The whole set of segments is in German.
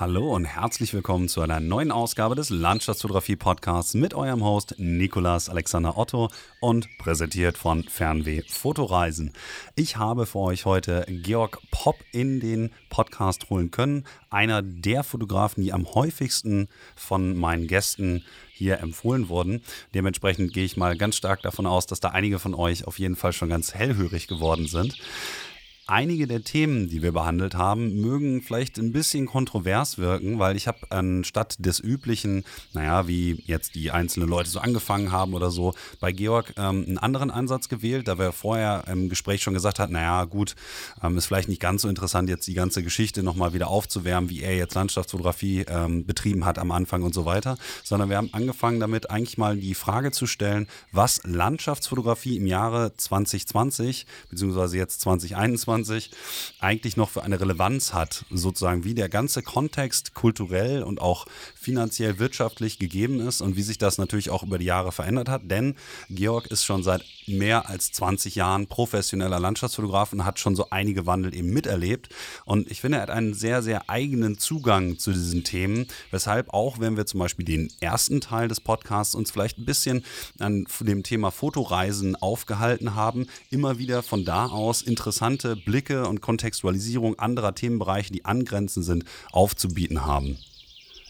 Hallo und herzlich willkommen zu einer neuen Ausgabe des Landschaftsfotografie Podcasts mit eurem Host Nikolas Alexander Otto und präsentiert von Fernweh Fotoreisen. Ich habe für euch heute Georg Popp in den Podcast holen können, einer der Fotografen, die am häufigsten von meinen Gästen hier empfohlen wurden. Dementsprechend gehe ich mal ganz stark davon aus, dass da einige von euch auf jeden Fall schon ganz hellhörig geworden sind. Einige der Themen, die wir behandelt haben, mögen vielleicht ein bisschen kontrovers wirken, weil ich habe anstatt des üblichen, naja, wie jetzt die einzelnen Leute so angefangen haben oder so, bei Georg ähm, einen anderen Ansatz gewählt, da wir vorher im Gespräch schon gesagt hat, naja, gut, ähm, ist vielleicht nicht ganz so interessant, jetzt die ganze Geschichte nochmal wieder aufzuwärmen, wie er jetzt Landschaftsfotografie ähm, betrieben hat am Anfang und so weiter, sondern wir haben angefangen damit eigentlich mal die Frage zu stellen, was Landschaftsfotografie im Jahre 2020, beziehungsweise jetzt 2021, 2020 eigentlich noch für eine Relevanz hat, sozusagen wie der ganze Kontext kulturell und auch finanziell wirtschaftlich gegeben ist und wie sich das natürlich auch über die Jahre verändert hat. Denn Georg ist schon seit mehr als 20 Jahren professioneller Landschaftsfotograf und hat schon so einige Wandel eben miterlebt. Und ich finde, er hat einen sehr, sehr eigenen Zugang zu diesen Themen, weshalb auch, wenn wir zum Beispiel den ersten Teil des Podcasts uns vielleicht ein bisschen an dem Thema Fotoreisen aufgehalten haben, immer wieder von da aus interessante Blicke und Kontextualisierung anderer Themenbereiche, die angrenzend sind, aufzubieten haben.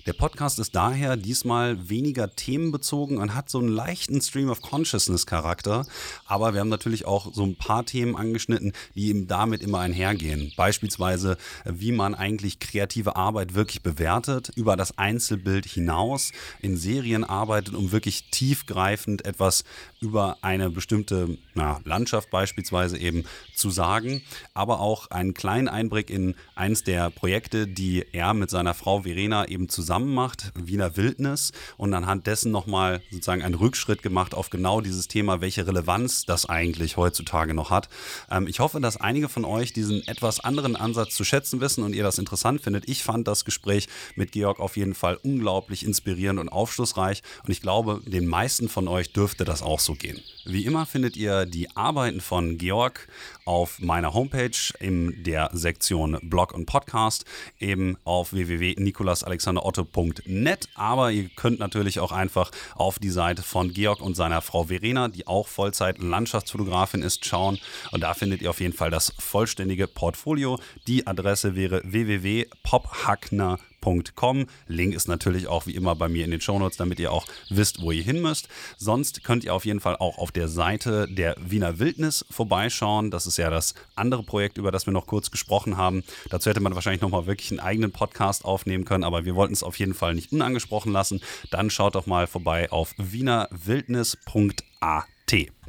Der Podcast ist daher diesmal weniger themenbezogen und hat so einen leichten Stream of Consciousness Charakter. Aber wir haben natürlich auch so ein paar Themen angeschnitten, die eben damit immer einhergehen. Beispielsweise, wie man eigentlich kreative Arbeit wirklich bewertet, über das Einzelbild hinaus in Serien arbeitet, um wirklich tiefgreifend etwas über eine bestimmte na, Landschaft beispielsweise eben zu sagen. Aber auch einen kleinen Einblick in eins der Projekte, die er mit seiner Frau Verena eben zusammen zusammen macht, Wiener Wildnis, und anhand dessen nochmal sozusagen einen Rückschritt gemacht auf genau dieses Thema, welche Relevanz das eigentlich heutzutage noch hat. Ähm, ich hoffe, dass einige von euch diesen etwas anderen Ansatz zu schätzen wissen und ihr das interessant findet. Ich fand das Gespräch mit Georg auf jeden Fall unglaublich inspirierend und aufschlussreich und ich glaube, den meisten von euch dürfte das auch so gehen. Wie immer findet ihr die Arbeiten von Georg auf meiner Homepage in der Sektion Blog und Podcast, eben auf www.nikolasalexanderotto.net. Aber ihr könnt natürlich auch einfach auf die Seite von Georg und seiner Frau Verena, die auch Vollzeit Landschaftsfotografin ist, schauen. Und da findet ihr auf jeden Fall das vollständige Portfolio. Die Adresse wäre www.pophackner.com www.ecom. Link ist natürlich auch wie immer bei mir in den Shownotes, damit ihr auch wisst, wo ihr hin müsst. Sonst könnt ihr auf jeden Fall auch auf der Seite der Wiener Wildnis vorbeischauen. Das ist ja das andere Projekt, über das wir noch kurz gesprochen haben. Dazu hätte man wahrscheinlich nochmal wirklich einen eigenen Podcast aufnehmen können, aber wir wollten es auf jeden Fall nicht unangesprochen lassen. Dann schaut doch mal vorbei auf wienerwildnis.at.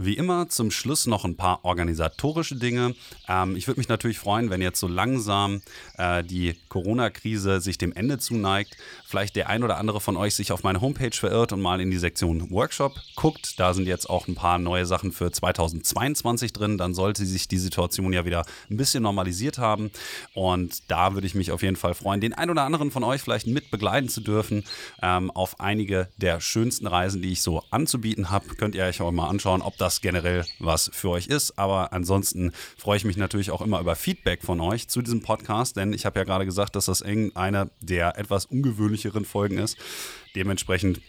Wie immer zum Schluss noch ein paar organisatorische Dinge. Ähm, ich würde mich natürlich freuen, wenn jetzt so langsam äh, die Corona-Krise sich dem Ende zuneigt, vielleicht der ein oder andere von euch sich auf meine Homepage verirrt und mal in die Sektion Workshop guckt. Da sind jetzt auch ein paar neue Sachen für 2022 drin. Dann sollte sich die Situation ja wieder ein bisschen normalisiert haben. Und da würde ich mich auf jeden Fall freuen, den ein oder anderen von euch vielleicht mit begleiten zu dürfen ähm, auf einige der schönsten Reisen, die ich so anzubieten habe. Könnt ihr euch auch mal anschauen, ob das das generell was für euch ist. Aber ansonsten freue ich mich natürlich auch immer über Feedback von euch zu diesem Podcast, denn ich habe ja gerade gesagt, dass das irgendeine der etwas ungewöhnlicheren Folgen ist. Dementsprechend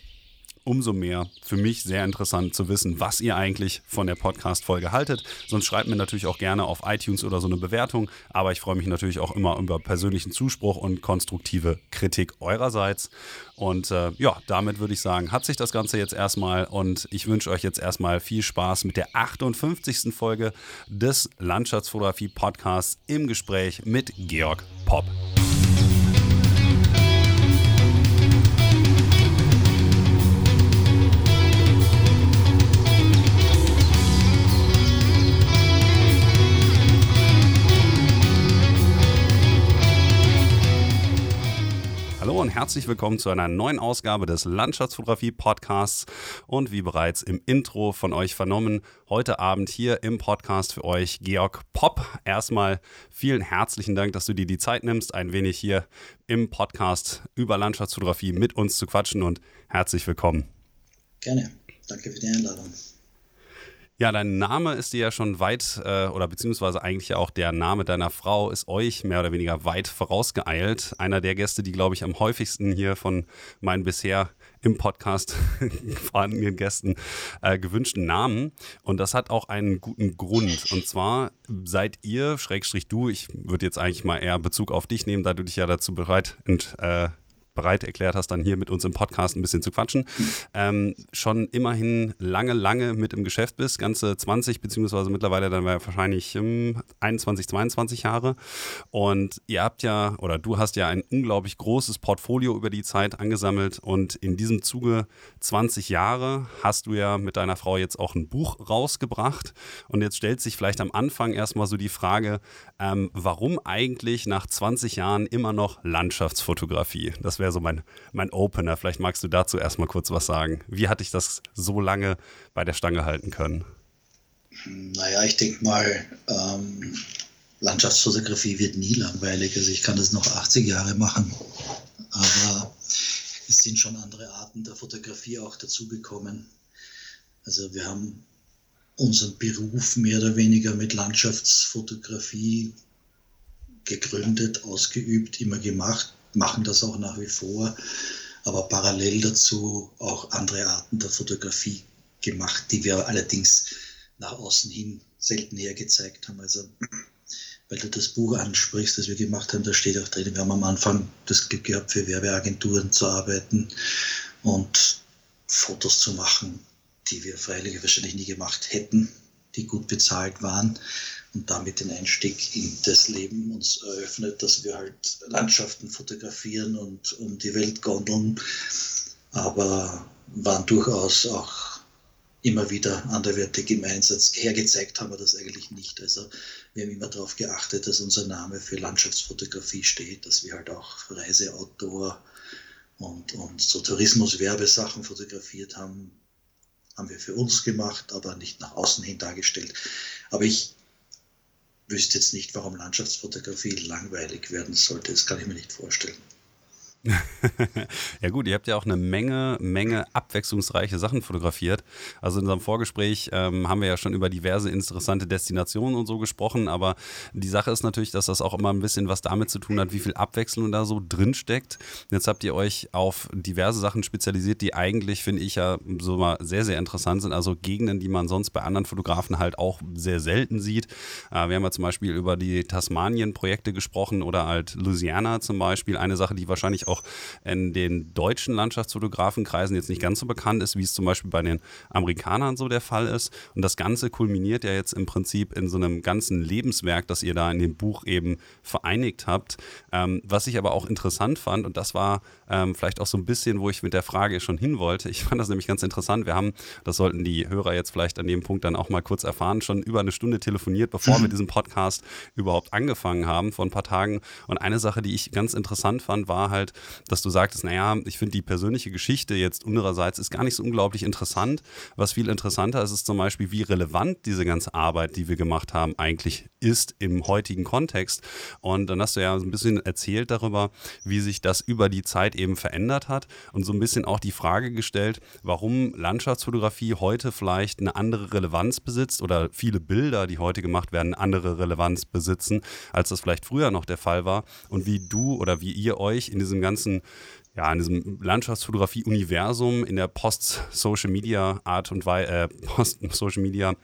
umso mehr für mich sehr interessant zu wissen, was ihr eigentlich von der Podcast-Folge haltet. Sonst schreibt mir natürlich auch gerne auf iTunes oder so eine Bewertung. Aber ich freue mich natürlich auch immer über persönlichen Zuspruch und konstruktive Kritik eurerseits. Und äh, ja, damit würde ich sagen, hat sich das Ganze jetzt erstmal und ich wünsche euch jetzt erstmal viel Spaß mit der 58. Folge des Landschaftsfotografie-Podcasts im Gespräch mit Georg Popp. Und herzlich willkommen zu einer neuen Ausgabe des Landschaftsfotografie Podcasts und wie bereits im Intro von euch vernommen, heute Abend hier im Podcast für euch Georg Popp. Erstmal vielen herzlichen Dank, dass du dir die Zeit nimmst, ein wenig hier im Podcast über Landschaftsfotografie mit uns zu quatschen und herzlich willkommen. Gerne. Danke für die Einladung. Ja, dein Name ist dir ja schon weit, äh, oder beziehungsweise eigentlich auch der Name deiner Frau ist euch mehr oder weniger weit vorausgeeilt. Einer der Gäste, die, glaube ich, am häufigsten hier von meinen bisher im Podcast vorhandenen Gästen äh, gewünschten Namen. Und das hat auch einen guten Grund. Und zwar seid ihr, Schrägstrich du, ich würde jetzt eigentlich mal eher Bezug auf dich nehmen, da du dich ja dazu bereit ent, äh, bereit erklärt hast, dann hier mit uns im Podcast ein bisschen zu quatschen, ähm, schon immerhin lange, lange mit im Geschäft bist, ganze 20 beziehungsweise mittlerweile dann wahrscheinlich ähm, 21, 22 Jahre. Und ihr habt ja, oder du hast ja ein unglaublich großes Portfolio über die Zeit angesammelt und in diesem Zuge 20 Jahre hast du ja mit deiner Frau jetzt auch ein Buch rausgebracht. Und jetzt stellt sich vielleicht am Anfang erstmal so die Frage, ähm, warum eigentlich nach 20 Jahren immer noch Landschaftsfotografie? Das wäre so mein, mein Opener. Vielleicht magst du dazu erstmal kurz was sagen. Wie hatte ich das so lange bei der Stange halten können? Naja, ich denke mal, ähm, Landschaftsfotografie wird nie langweilig. Also ich kann das noch 80 Jahre machen. Aber es sind schon andere Arten der Fotografie auch dazugekommen. Also wir haben unseren Beruf mehr oder weniger mit Landschaftsfotografie gegründet, ausgeübt, immer gemacht machen das auch nach wie vor, aber parallel dazu auch andere Arten der Fotografie gemacht, die wir allerdings nach außen hin selten hergezeigt haben. Also, weil du das Buch ansprichst, das wir gemacht haben, da steht auch drin, wir haben am Anfang das Glück gehabt, für Werbeagenturen zu arbeiten und Fotos zu machen, die wir freilich wahrscheinlich nie gemacht hätten, die gut bezahlt waren und damit den Einstieg in das Leben uns eröffnet, dass wir halt Landschaften fotografieren und um die Welt gondeln, aber waren durchaus auch immer wieder anderwertig im Einsatz. Hergezeigt haben wir das eigentlich nicht. Also wir haben immer darauf geachtet, dass unser Name für Landschaftsfotografie steht, dass wir halt auch Reiseoutdoor und, und so Tourismuswerbesachen fotografiert haben, haben wir für uns gemacht, aber nicht nach außen hin dargestellt. Aber ich wüsste jetzt nicht, warum Landschaftsfotografie langweilig werden sollte. Das kann ich mir nicht vorstellen. ja gut, ihr habt ja auch eine Menge, Menge abwechslungsreiche Sachen fotografiert. Also in unserem Vorgespräch ähm, haben wir ja schon über diverse interessante Destinationen und so gesprochen, aber die Sache ist natürlich, dass das auch immer ein bisschen was damit zu tun hat, wie viel Abwechslung da so drin steckt. Jetzt habt ihr euch auf diverse Sachen spezialisiert, die eigentlich, finde ich ja, so mal sehr, sehr interessant sind. Also Gegenden, die man sonst bei anderen Fotografen halt auch sehr selten sieht. Äh, wir haben ja zum Beispiel über die Tasmanien-Projekte gesprochen oder halt Louisiana zum Beispiel. Eine Sache, die wahrscheinlich auch in den deutschen Landschaftsfotografenkreisen jetzt nicht ganz so bekannt ist, wie es zum Beispiel bei den Amerikanern so der Fall ist. Und das Ganze kulminiert ja jetzt im Prinzip in so einem ganzen Lebenswerk, das ihr da in dem Buch eben vereinigt habt. Ähm, was ich aber auch interessant fand, und das war ähm, vielleicht auch so ein bisschen, wo ich mit der Frage schon hin wollte. Ich fand das nämlich ganz interessant. Wir haben, das sollten die Hörer jetzt vielleicht an dem Punkt dann auch mal kurz erfahren, schon über eine Stunde telefoniert, bevor wir diesen Podcast überhaupt angefangen haben, vor ein paar Tagen. Und eine Sache, die ich ganz interessant fand, war halt, dass du sagtest, naja, ich finde die persönliche Geschichte jetzt unsererseits ist gar nicht so unglaublich interessant. Was viel interessanter ist, ist zum Beispiel, wie relevant diese ganze Arbeit, die wir gemacht haben, eigentlich ist im heutigen Kontext. Und dann hast du ja ein bisschen erzählt darüber, wie sich das über die Zeit eben verändert hat und so ein bisschen auch die Frage gestellt, warum Landschaftsfotografie heute vielleicht eine andere Relevanz besitzt oder viele Bilder, die heute gemacht werden, eine andere Relevanz besitzen, als das vielleicht früher noch der Fall war und wie du oder wie ihr euch in diesem ganzen ja, in diesem Landschaftsfotografie-Universum in der Post-Social-Media-Art und Weise, äh, Post-Social-Media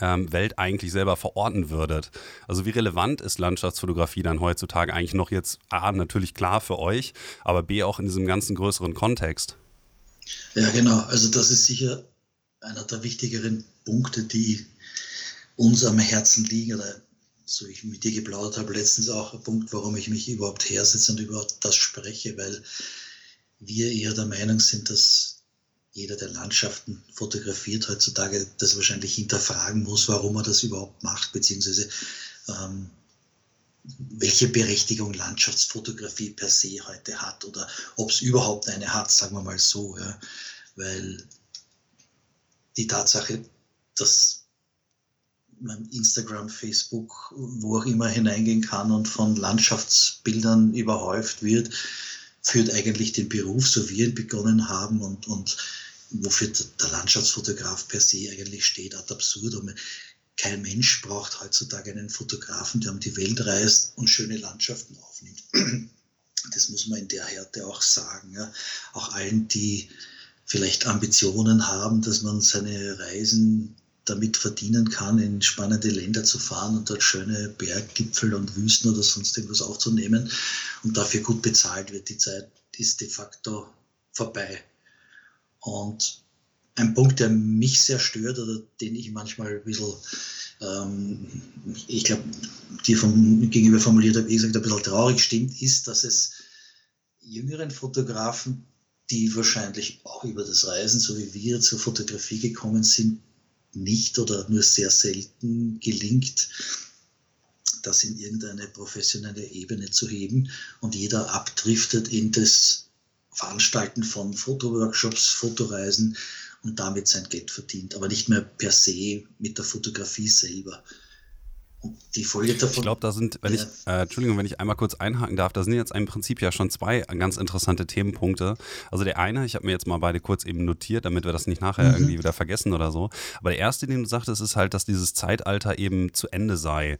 ähm, Welt eigentlich selber verorten würdet. Also wie relevant ist Landschaftsfotografie dann heutzutage eigentlich noch jetzt A, natürlich klar für euch, aber B auch in diesem ganzen größeren Kontext? Ja, genau. Also das ist sicher einer der wichtigeren Punkte, die uns am Herzen liegen oder so ich mit dir geplaudert habe, letztens auch ein Punkt, warum ich mich überhaupt hersetze und über das spreche, weil wir eher der Meinung sind, dass jeder, der Landschaften fotografiert heutzutage, das wahrscheinlich hinterfragen muss, warum er das überhaupt macht, beziehungsweise ähm, welche Berechtigung Landschaftsfotografie per se heute hat oder ob es überhaupt eine hat, sagen wir mal so. Ja. Weil die Tatsache, dass Instagram, Facebook, wo auch immer hineingehen kann und von Landschaftsbildern überhäuft wird, führt eigentlich den Beruf, so wie wir ihn begonnen haben und, und wofür der Landschaftsfotograf per se eigentlich steht, ad absurdum. Kein Mensch braucht heutzutage einen Fotografen, der um die Welt reist und schöne Landschaften aufnimmt. Das muss man in der Härte auch sagen. Ja. Auch allen, die vielleicht Ambitionen haben, dass man seine Reisen damit verdienen kann, in spannende Länder zu fahren und dort schöne Berggipfel und Wüsten oder sonst irgendwas aufzunehmen und dafür gut bezahlt wird. Die Zeit ist de facto vorbei. Und ein Punkt, der mich sehr stört oder den ich manchmal ein bisschen, ähm, ich glaube, dir vom, gegenüber formuliert habe, wie gesagt, ein bisschen traurig stimmt, ist, dass es jüngeren Fotografen, die wahrscheinlich auch über das Reisen, so wie wir, zur Fotografie gekommen sind, nicht oder nur sehr selten gelingt, das in irgendeine professionelle Ebene zu heben und jeder abdriftet in das Veranstalten von Fotoworkshops, Fotoreisen und damit sein Geld verdient, aber nicht mehr per se mit der Fotografie selber. Die Folge davon. Ich glaube, da sind, wenn ja. ich, äh, Entschuldigung, wenn ich einmal kurz einhaken darf, da sind jetzt im Prinzip ja schon zwei ganz interessante Themenpunkte. Also der eine, ich habe mir jetzt mal beide kurz eben notiert, damit wir das nicht nachher mhm. irgendwie wieder vergessen oder so. Aber der erste, den du sagtest, ist halt, dass dieses Zeitalter eben zu Ende sei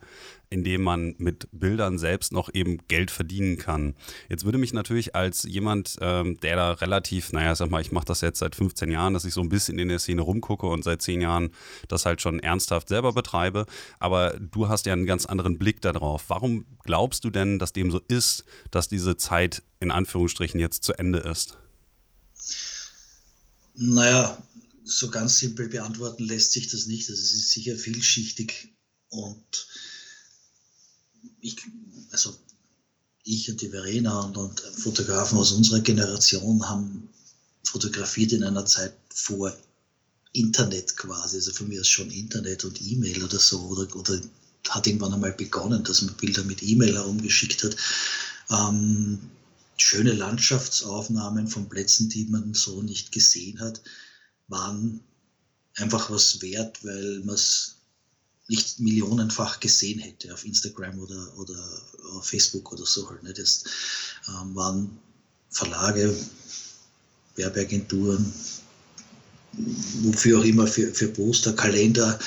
indem man mit Bildern selbst noch eben Geld verdienen kann. Jetzt würde mich natürlich als jemand, ähm, der da relativ, naja, sag mal, ich mache das jetzt seit 15 Jahren, dass ich so ein bisschen in der Szene rumgucke und seit 10 Jahren das halt schon ernsthaft selber betreibe. Aber du hast ja einen ganz anderen Blick darauf. Warum glaubst du denn, dass dem so ist, dass diese Zeit in Anführungsstrichen jetzt zu Ende ist? Naja, so ganz simpel beantworten lässt sich das nicht. Also es ist sicher vielschichtig und ich, also ich und die Verena und, und Fotografen aus unserer Generation haben fotografiert in einer Zeit vor Internet quasi. Also für mich ist schon Internet und E-Mail oder so. Oder, oder hat irgendwann einmal begonnen, dass man Bilder mit E-Mail herumgeschickt hat. Ähm, schöne Landschaftsaufnahmen von Plätzen, die man so nicht gesehen hat, waren einfach was wert, weil man es nicht millionenfach gesehen hätte auf Instagram oder, oder auf Facebook oder so halt. Ne? Das ähm, waren Verlage, Werbeagenturen, wofür auch immer, für, für Poster, Kalender,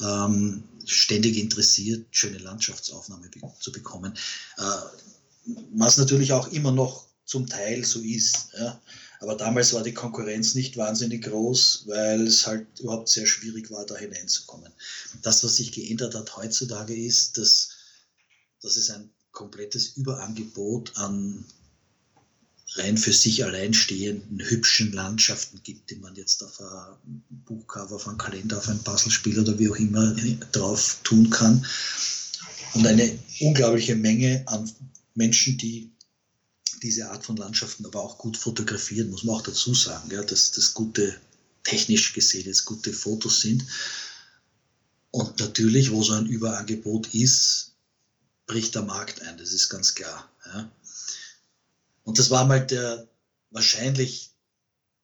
ähm, ständig interessiert, schöne Landschaftsaufnahmen zu bekommen. Äh, was natürlich auch immer noch zum Teil so ist. Ja? Aber damals war die Konkurrenz nicht wahnsinnig groß, weil es halt überhaupt sehr schwierig war, da hineinzukommen. Das, was sich geändert hat heutzutage, ist, dass, dass es ein komplettes Überangebot an rein für sich alleinstehenden, hübschen Landschaften gibt, die man jetzt auf ein Buchcover, auf einen Kalender, auf ein Puzzlespiel oder wie auch immer drauf tun kann. Und eine unglaubliche Menge an Menschen, die diese Art von Landschaften aber auch gut fotografieren, muss man auch dazu sagen, ja, dass das gute, technisch gesehen jetzt gute Fotos sind. Und natürlich, wo so ein Überangebot ist, bricht der Markt ein, das ist ganz klar. Ja. Und das war mal der, wahrscheinlich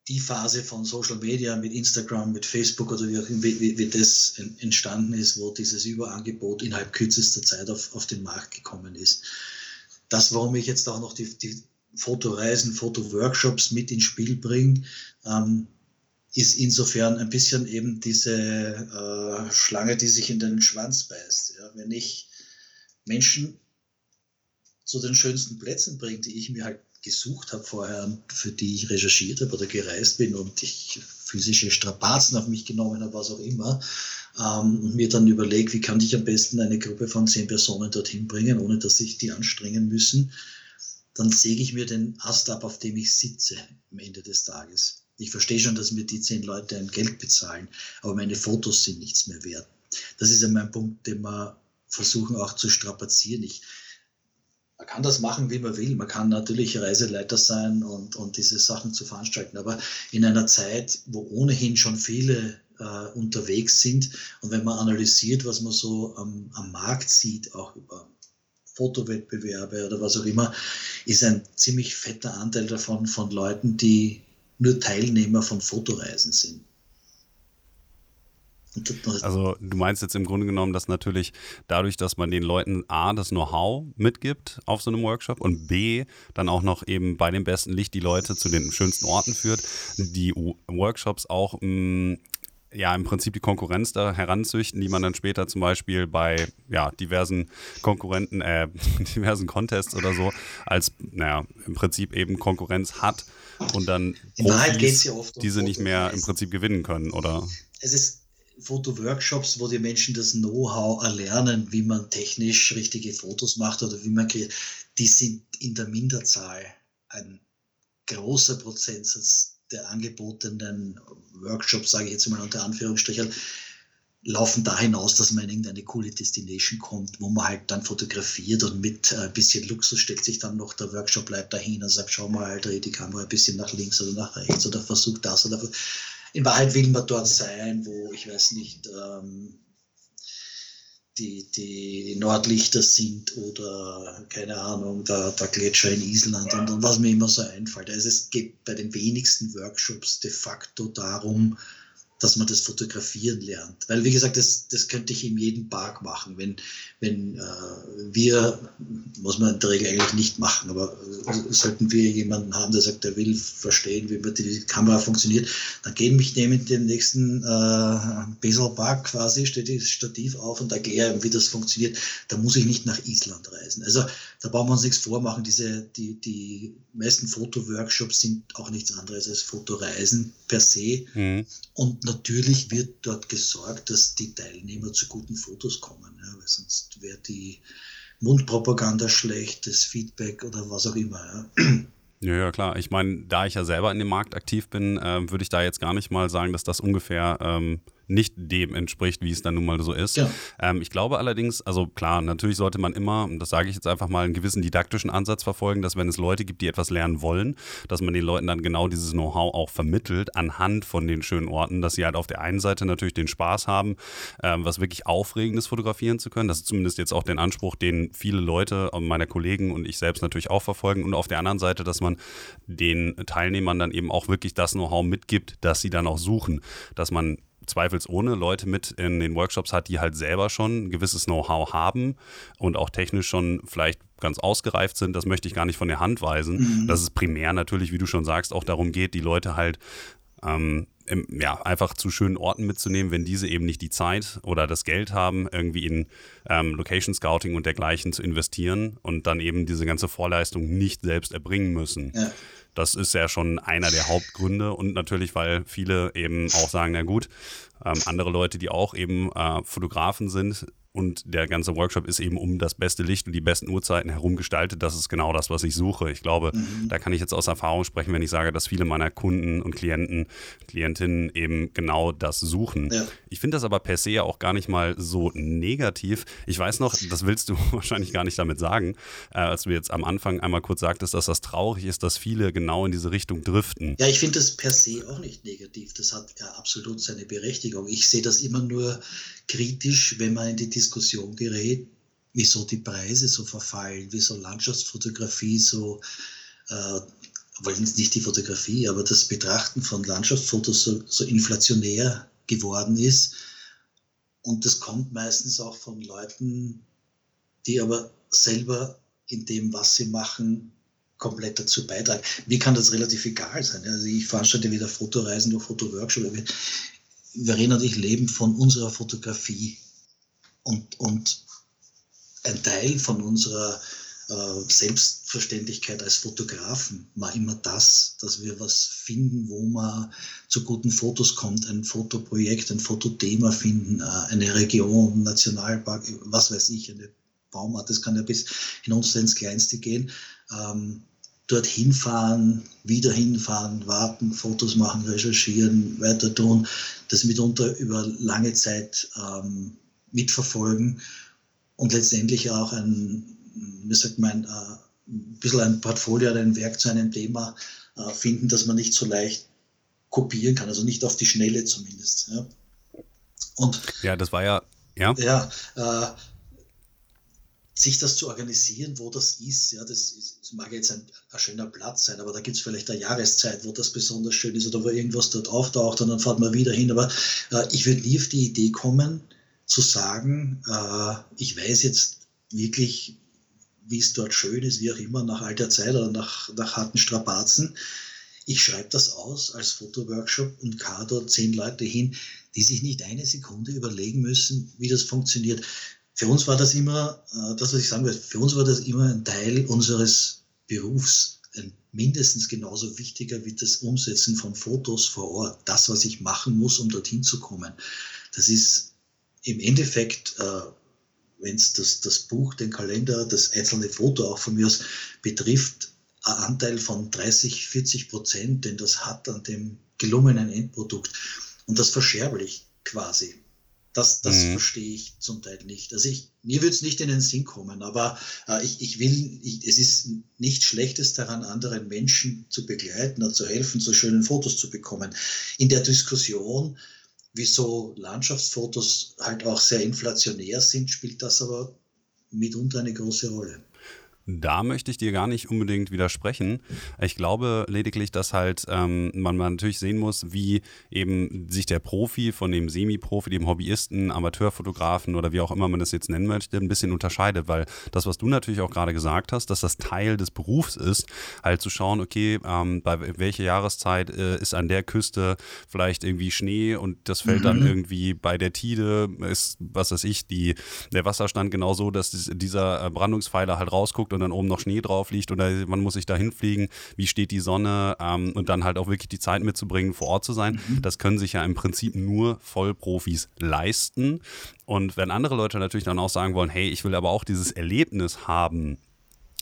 die Phase von Social Media mit Instagram, mit Facebook oder wie, wie, wie das entstanden ist, wo dieses Überangebot innerhalb kürzester Zeit auf, auf den Markt gekommen ist. Das, warum ich jetzt auch noch die, die Fotoreisen, Fotoworkshops mit ins Spiel bringe, ähm, ist insofern ein bisschen eben diese äh, Schlange, die sich in den Schwanz beißt. Ja? Wenn ich Menschen zu den schönsten Plätzen bringe, die ich mir halt gesucht habe vorher für die ich recherchiert habe oder gereist bin und ich physische Strapazen auf mich genommen habe, was auch immer, ähm, und mir dann überlege, wie kann ich am besten eine Gruppe von zehn Personen dorthin bringen, ohne dass sich die anstrengen müssen, dann säge ich mir den Ast ab, auf dem ich sitze am Ende des Tages. Ich verstehe schon, dass mir die zehn Leute ein Geld bezahlen, aber meine Fotos sind nichts mehr wert. Das ist ja mein Punkt, den wir versuchen auch zu strapazieren. Ich, man kann das machen, wie man will. Man kann natürlich Reiseleiter sein und, und diese Sachen zu veranstalten, aber in einer Zeit, wo ohnehin schon viele äh, unterwegs sind und wenn man analysiert, was man so am, am Markt sieht, auch über Fotowettbewerbe oder was auch immer, ist ein ziemlich fetter Anteil davon von Leuten, die nur Teilnehmer von Fotoreisen sind. Also du meinst jetzt im Grunde genommen, dass natürlich dadurch, dass man den Leuten A, das Know-how mitgibt auf so einem Workshop und B, dann auch noch eben bei dem besten Licht die Leute zu den schönsten Orten führt, die Workshops auch mh, mm, ja im Prinzip die Konkurrenz da heranzüchten, die man dann später zum Beispiel bei ja, diversen Konkurrenten, äh, diversen Contests oder so als, naja, im Prinzip eben Konkurrenz hat und dann geht's ja um diese nicht mehr im Prinzip gewinnen können, oder? Es ist Fotoworkshops, wo die Menschen das Know-how erlernen, wie man technisch richtige Fotos macht oder wie man die sind in der Minderzahl ein großer Prozentsatz der angebotenen Workshops, sage ich jetzt mal unter Anführungsstrichen, laufen da hinaus, dass man in irgendeine coole Destination kommt, wo man halt dann fotografiert und mit ein äh, bisschen Luxus stellt sich dann noch der Workshop-Leiter hin und sagt, schau mal, dreh die Kamera ein bisschen nach links oder nach rechts oder versucht das oder in Wahrheit will man dort sein, wo, ich weiß nicht, ähm, die, die Nordlichter sind oder keine Ahnung, der, der Gletscher in Island und, und, was mir immer so einfällt. Also es geht bei den wenigsten Workshops de facto darum, dass man das Fotografieren lernt. Weil, wie gesagt, das, das könnte ich in jedem Park machen. Wenn, wenn äh, wir, muss man in der Regel eigentlich nicht machen, aber äh, sollten wir jemanden haben, der sagt, der will verstehen, wie man die Kamera funktioniert, dann gehen ich nehme den nächsten äh, Beselpark quasi, steht das Stativ auf und erkläre, wie das funktioniert. Da muss ich nicht nach Island reisen. Also da brauchen wir uns nichts vormachen. Diese, die, die meisten Fotoworkshops sind auch nichts anderes als Fotoreisen per se. Mhm. Und natürlich wird dort gesorgt, dass die Teilnehmer zu guten Fotos kommen, ja, weil sonst wäre die Mundpropaganda schlecht, das Feedback oder was auch immer. Ja. Ja, ja, klar. Ich meine, da ich ja selber in dem Markt aktiv bin, äh, würde ich da jetzt gar nicht mal sagen, dass das ungefähr ähm, nicht dem entspricht, wie es dann nun mal so ist. Ja. Ähm, ich glaube allerdings, also klar, natürlich sollte man immer, und das sage ich jetzt einfach mal, einen gewissen didaktischen Ansatz verfolgen, dass wenn es Leute gibt, die etwas lernen wollen, dass man den Leuten dann genau dieses Know-how auch vermittelt anhand von den schönen Orten, dass sie halt auf der einen Seite natürlich den Spaß haben, ähm, was wirklich Aufregendes fotografieren zu können. Das ist zumindest jetzt auch den Anspruch, den viele Leute, meiner Kollegen und ich selbst natürlich auch verfolgen. Und auf der anderen Seite, dass man den Teilnehmern dann eben auch wirklich das Know-how mitgibt, das sie dann auch suchen. Dass man zweifelsohne Leute mit in den Workshops hat, die halt selber schon ein gewisses Know-how haben und auch technisch schon vielleicht ganz ausgereift sind. Das möchte ich gar nicht von der Hand weisen. Mhm. Dass es primär natürlich, wie du schon sagst, auch darum geht, die Leute halt ähm, im, ja, einfach zu schönen Orten mitzunehmen, wenn diese eben nicht die Zeit oder das Geld haben, irgendwie in ähm, Location Scouting und dergleichen zu investieren und dann eben diese ganze Vorleistung nicht selbst erbringen müssen. Ja. Das ist ja schon einer der Hauptgründe und natürlich, weil viele eben auch sagen, na gut, ähm, andere Leute, die auch eben äh, Fotografen sind, und der ganze Workshop ist eben um das beste Licht und die besten Uhrzeiten herum gestaltet. Das ist genau das, was ich suche. Ich glaube, mhm. da kann ich jetzt aus Erfahrung sprechen, wenn ich sage, dass viele meiner Kunden und Klienten, Klientinnen eben genau das suchen. Ja. Ich finde das aber per se auch gar nicht mal so negativ. Ich weiß noch, das willst du wahrscheinlich gar nicht damit sagen, äh, als du jetzt am Anfang einmal kurz sagtest, dass das traurig ist, dass viele genau in diese Richtung driften. Ja, ich finde das per se auch nicht negativ. Das hat ja absolut seine Berechtigung. Ich sehe das immer nur kritisch, wenn man in die Diskussion gerät, wieso die Preise so verfallen, wieso Landschaftsfotografie so, äh, wollen nicht die Fotografie, aber das Betrachten von Landschaftsfotos so, so inflationär geworden ist. Und das kommt meistens auch von Leuten, die aber selber in dem, was sie machen, komplett dazu beitragen. Mir kann das relativ egal sein. Also ich veranstalte wieder Fotoreisen oder Fotoworkshop. Verena und ich leben von unserer Fotografie. Und, und ein Teil von unserer äh, Selbstverständlichkeit als Fotografen war immer das, dass wir was finden, wo man zu guten Fotos kommt, ein Fotoprojekt, ein Fotothema finden, äh, eine Region, Nationalpark, was weiß ich, eine Baumart, das kann ja bis hinunter ins Kleinste gehen. Ähm, dorthin fahren, wieder hinfahren, warten, Fotos machen, recherchieren, weiter tun, das mitunter über lange Zeit ähm, mitverfolgen und letztendlich auch ein, wie sagt man, äh, ein bisschen ein Portfolio, ein Werk zu einem Thema äh, finden, das man nicht so leicht kopieren kann, also nicht auf die Schnelle zumindest. Ja. Und, ja, das war ja, ja. Ja, äh, sich das zu organisieren, wo das ist, ja, das, ist, das mag jetzt ein, ein, schöner Platz sein, aber da gibt es vielleicht eine Jahreszeit, wo das besonders schön ist oder wo irgendwas dort auftaucht und dann fährt man wieder hin. Aber äh, ich würde nie auf die Idee kommen, zu sagen, äh, ich weiß jetzt wirklich, wie es dort schön ist, wie auch immer, nach alter Zeit oder nach, nach harten Strapazen. Ich schreibe das aus als Fotoworkshop und kar dort zehn Leute hin, die sich nicht eine Sekunde überlegen müssen, wie das funktioniert für uns war das immer, äh, das, was ich sagen will, für uns war das immer ein Teil unseres Berufs, mindestens genauso wichtiger wie das Umsetzen von Fotos vor Ort. Das, was ich machen muss, um dorthin zu kommen. Das ist im Endeffekt, äh, wenn es das, das Buch, den Kalender, das einzelne Foto auch von mir aus betrifft, ein Anteil von 30, 40 Prozent, den das hat an dem gelungenen Endprodukt. Und das verscherbe ich quasi. Das, das mhm. verstehe ich zum Teil nicht. Also ich, mir würde es nicht in den Sinn kommen, aber äh, ich, ich will, ich, es ist nichts Schlechtes daran, anderen Menschen zu begleiten und zu helfen, so schönen Fotos zu bekommen. In der Diskussion, wieso Landschaftsfotos halt auch sehr inflationär sind, spielt das aber mitunter eine große Rolle. Da möchte ich dir gar nicht unbedingt widersprechen. Ich glaube lediglich, dass halt ähm, man, man natürlich sehen muss, wie eben sich der Profi von dem Semi-Profi, dem Hobbyisten, Amateurfotografen oder wie auch immer man das jetzt nennen möchte, ein bisschen unterscheidet, weil das, was du natürlich auch gerade gesagt hast, dass das Teil des Berufs ist, halt zu schauen, okay, ähm, bei welcher Jahreszeit äh, ist an der Küste vielleicht irgendwie Schnee und das fällt mhm. dann irgendwie bei der Tide, ist, was weiß ich, die, der Wasserstand genau so, dass dieser äh, Brandungspfeiler halt rausguckt und und dann oben noch Schnee drauf liegt oder man muss sich da hinfliegen, wie steht die Sonne ähm, und dann halt auch wirklich die Zeit mitzubringen, vor Ort zu sein. Mhm. Das können sich ja im Prinzip nur Vollprofis leisten. Und wenn andere Leute natürlich dann auch sagen wollen, hey, ich will aber auch dieses Erlebnis haben,